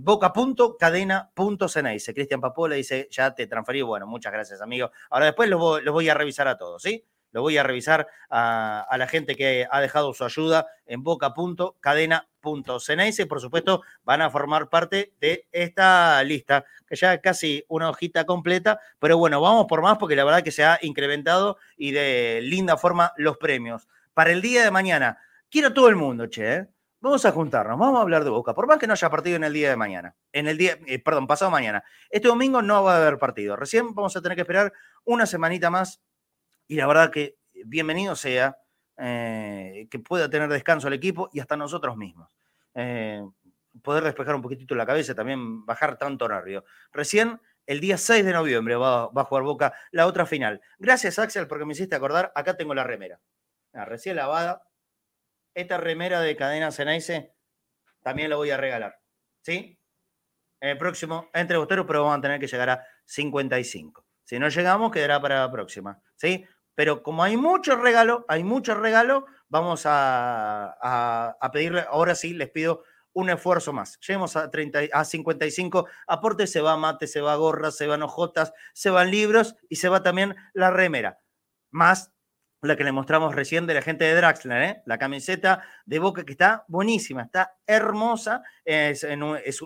Boca.cadena.ceneice. Cristian Papola dice, ya te transferí. Bueno, muchas gracias, amigo. Ahora después los los voy a revisar a todos, ¿sí? Lo voy a revisar a, la gente que ha dejado su ayuda en boca.cadena.ceneice por supuesto van a formar parte de esta lista, que ya casi una hojita completa, pero bueno, vamos por más porque la verdad que se ha incrementado y de linda forma los premios. Para el día de mañana, quiero todo el mundo, che, ¿eh? Vamos a juntarnos, vamos a hablar de Boca, por más que no haya partido en el día de mañana, en el día, eh, perdón, pasado mañana. Este domingo no va a haber partido. Recién vamos a tener que esperar una semanita más y la verdad que bienvenido sea eh, que pueda tener descanso el equipo y hasta nosotros mismos. Eh, poder despejar un poquitito la cabeza, también bajar tanto nervio. Recién el día 6 de noviembre va, a jugar Boca la otra final. Gracias, Axel, porque me hiciste acordar. Acá tengo la remera. La recién lavada. Esta remera de cadena Ceneice también la voy a regalar. ¿Sí? En el próximo, entre ustedes, pero vamos a tener que llegar a 55. Si no llegamos, quedará para la próxima. ¿Sí? Pero como hay mucho regalo, hay mucho regalo, vamos a, pedirle, ahora sí les pido un esfuerzo más. Lleguemos a, 30, a 55 aportes, se va mate, se va gorra, se van hojotas, se van libros y se va también la remera. Más la que le mostramos recién de la gente de Draxler, ¿eh? la camiseta de Boca que está buenísima, está hermosa, es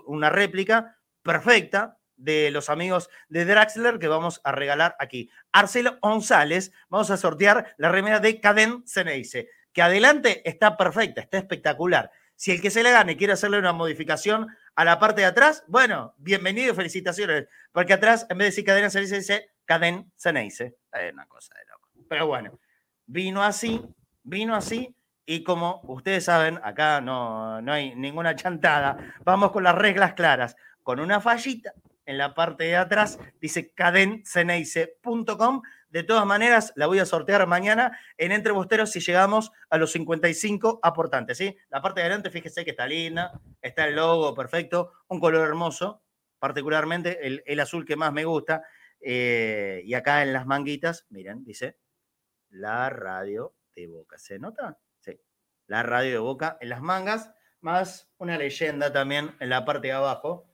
una réplica perfecta de los amigos de Draxler que vamos a regalar aquí. Arcelo González, vamos a sortear la remera de Caden Ceneice, que adelante está perfecta, está espectacular. Si el que se le gane quiere hacerle una modificación a la parte de atrás, bueno, bienvenido, felicitaciones, porque atrás, en vez de decir cadena se dice caden Ceneice. Es una cosa de loco. Pero bueno, vino así, vino así, y como ustedes saben, acá no, no hay ninguna chantada, vamos con las reglas claras, con una fallita en la parte de atrás, dice cadenceneice.com de todas maneras, la voy a sortear mañana en Entre Bosteros si llegamos a los 55 aportantes. ¿sí? La parte de adelante, fíjese que está linda, está el logo perfecto, un color hermoso, particularmente el, azul que más me gusta. Eh, y acá en las manguitas, miren, dice la radio de Boca. ¿Se nota? Sí, la radio de Boca en las mangas, más una leyenda también en la parte de abajo,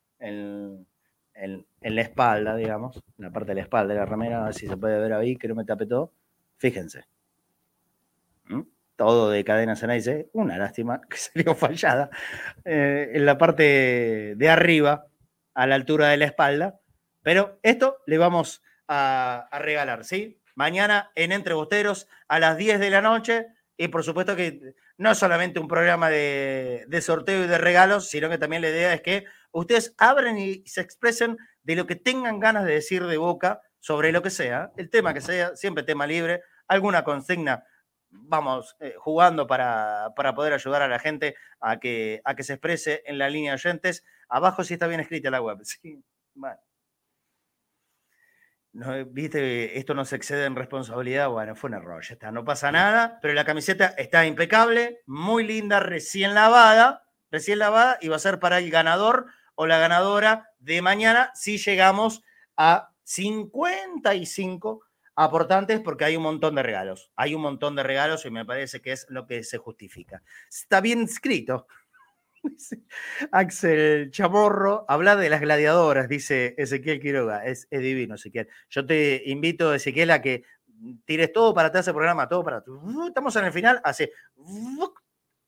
en, la espalda, digamos, en la parte de la espalda de la remera, a ver si se puede ver ahí, que no me todo. Fíjense. ¿Mm? Todo de cadena dice una lástima que salió fallada. Eh, en la parte de arriba, a la altura de la espalda. Pero esto le vamos a, regalar, ¿sí? Mañana en Entre Bosteros a las 10 de la noche. Y por supuesto que no solamente un programa de, sorteo y de regalos, sino que también la idea es que ustedes abren y se expresen de lo que tengan ganas de decir de boca sobre lo que sea, el tema que sea, siempre tema libre, alguna consigna, vamos eh, jugando para, poder ayudar a la gente a que, a que se exprese en la línea de oyentes. Abajo sí está bien escrita la web. Sí, bueno. No, Viste, esto no se excede en responsabilidad. Bueno, fue un error, ya está, no pasa nada, pero la camiseta está impecable, muy linda, recién lavada, recién lavada y va a ser para el ganador o la ganadora de mañana si llegamos a 55 aportantes porque hay un montón de regalos. Hay un montón de regalos y me parece que es lo que se justifica. Está bien escrito. Axel Chamorro, habla de las gladiadoras, dice Ezequiel Quiroga. Es, divino, Ezequiel. Yo te invito, Ezequiel, a que tires todo para atrás el programa, todo para Estamos en el final, hace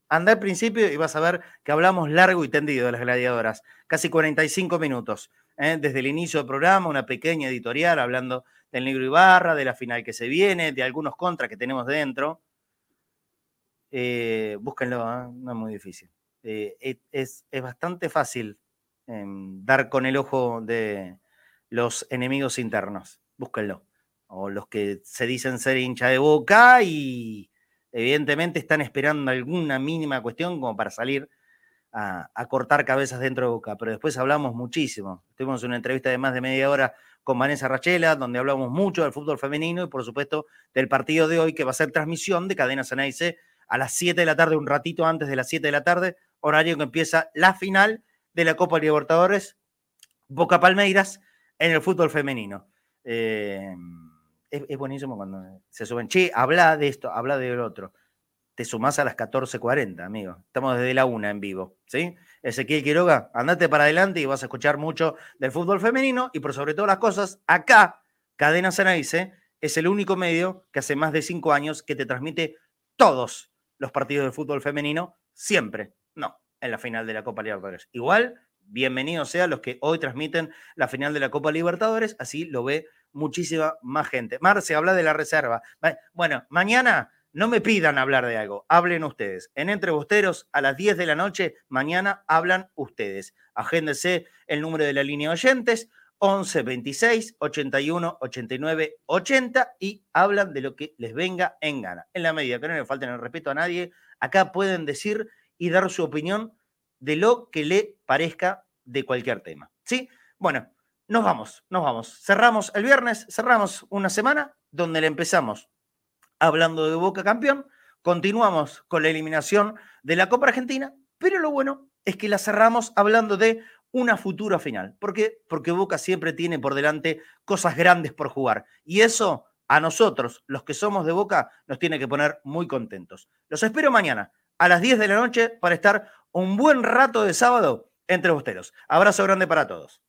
Anda al principio y vas a ver que hablamos largo y tendido de las gladiadoras, casi 45 minutos. ¿eh? Desde el inicio del programa, una pequeña editorial hablando del negro Ibarra, de la final que se viene, de algunos contras que tenemos dentro. Eh, búsquenlo, ¿eh? no es muy difícil. Es, es, bastante fácil em, dar con el ojo de los enemigos internos. Búsquenlo. O los que se dicen ser hincha de boca y Evidentemente están esperando alguna mínima cuestión como para salir a, cortar cabezas dentro de Boca, pero después hablamos muchísimo. Tuvimos una entrevista de más de media hora con Vanessa Rachela, donde hablamos mucho del fútbol femenino y por supuesto del partido de hoy que va a ser transmisión de Cadena Ceneice a las 7 de la tarde, un ratito antes de las 7 de la tarde, horario que empieza la final de la Copa Libertadores, Boca Palmeiras en el fútbol femenino. Eh, es, buenísimo cuando se suben. Che, habla de esto, habla del otro. Te sumás a las 14.40, amigo. Estamos desde la una en vivo, ¿sí? Ezequiel Quiroga, andate para adelante y vas a escuchar mucho del fútbol femenino y por sobre todas las cosas, acá, Cadena Cenaice es el único medio que hace más de cinco años que te transmite todos los partidos de fútbol femenino, siempre. No, en la final de la Copa Libertadores. Igual, bienvenidos sean los que hoy transmiten la final de la Copa Libertadores, así lo ve muchísima más gente. Marce, habla de la reserva. Bueno, mañana no me pidan hablar de algo, hablen ustedes. En Entre Bosteros, a las 10 de la noche, mañana hablan ustedes. Agéndese el número de la línea oyentes, 11 26 81 89 80 y hablan de lo que les venga en gana. En la medida que no le falten el respeto a nadie, acá pueden decir y dar su opinión de lo que le parezca de cualquier tema. ¿Sí? Bueno, nos vamos, nos vamos. Cerramos el viernes, cerramos una semana donde le empezamos hablando de Boca campeón, continuamos con la eliminación de la Copa Argentina, pero lo bueno es que la cerramos hablando de una futura final. ¿Por qué? Porque Boca siempre tiene por delante cosas grandes por jugar. Y eso a nosotros, los que somos de Boca, nos tiene que poner muy contentos. Los espero mañana a las 10 de la noche para estar un buen rato de sábado entre bosteros. Abrazo grande para todos.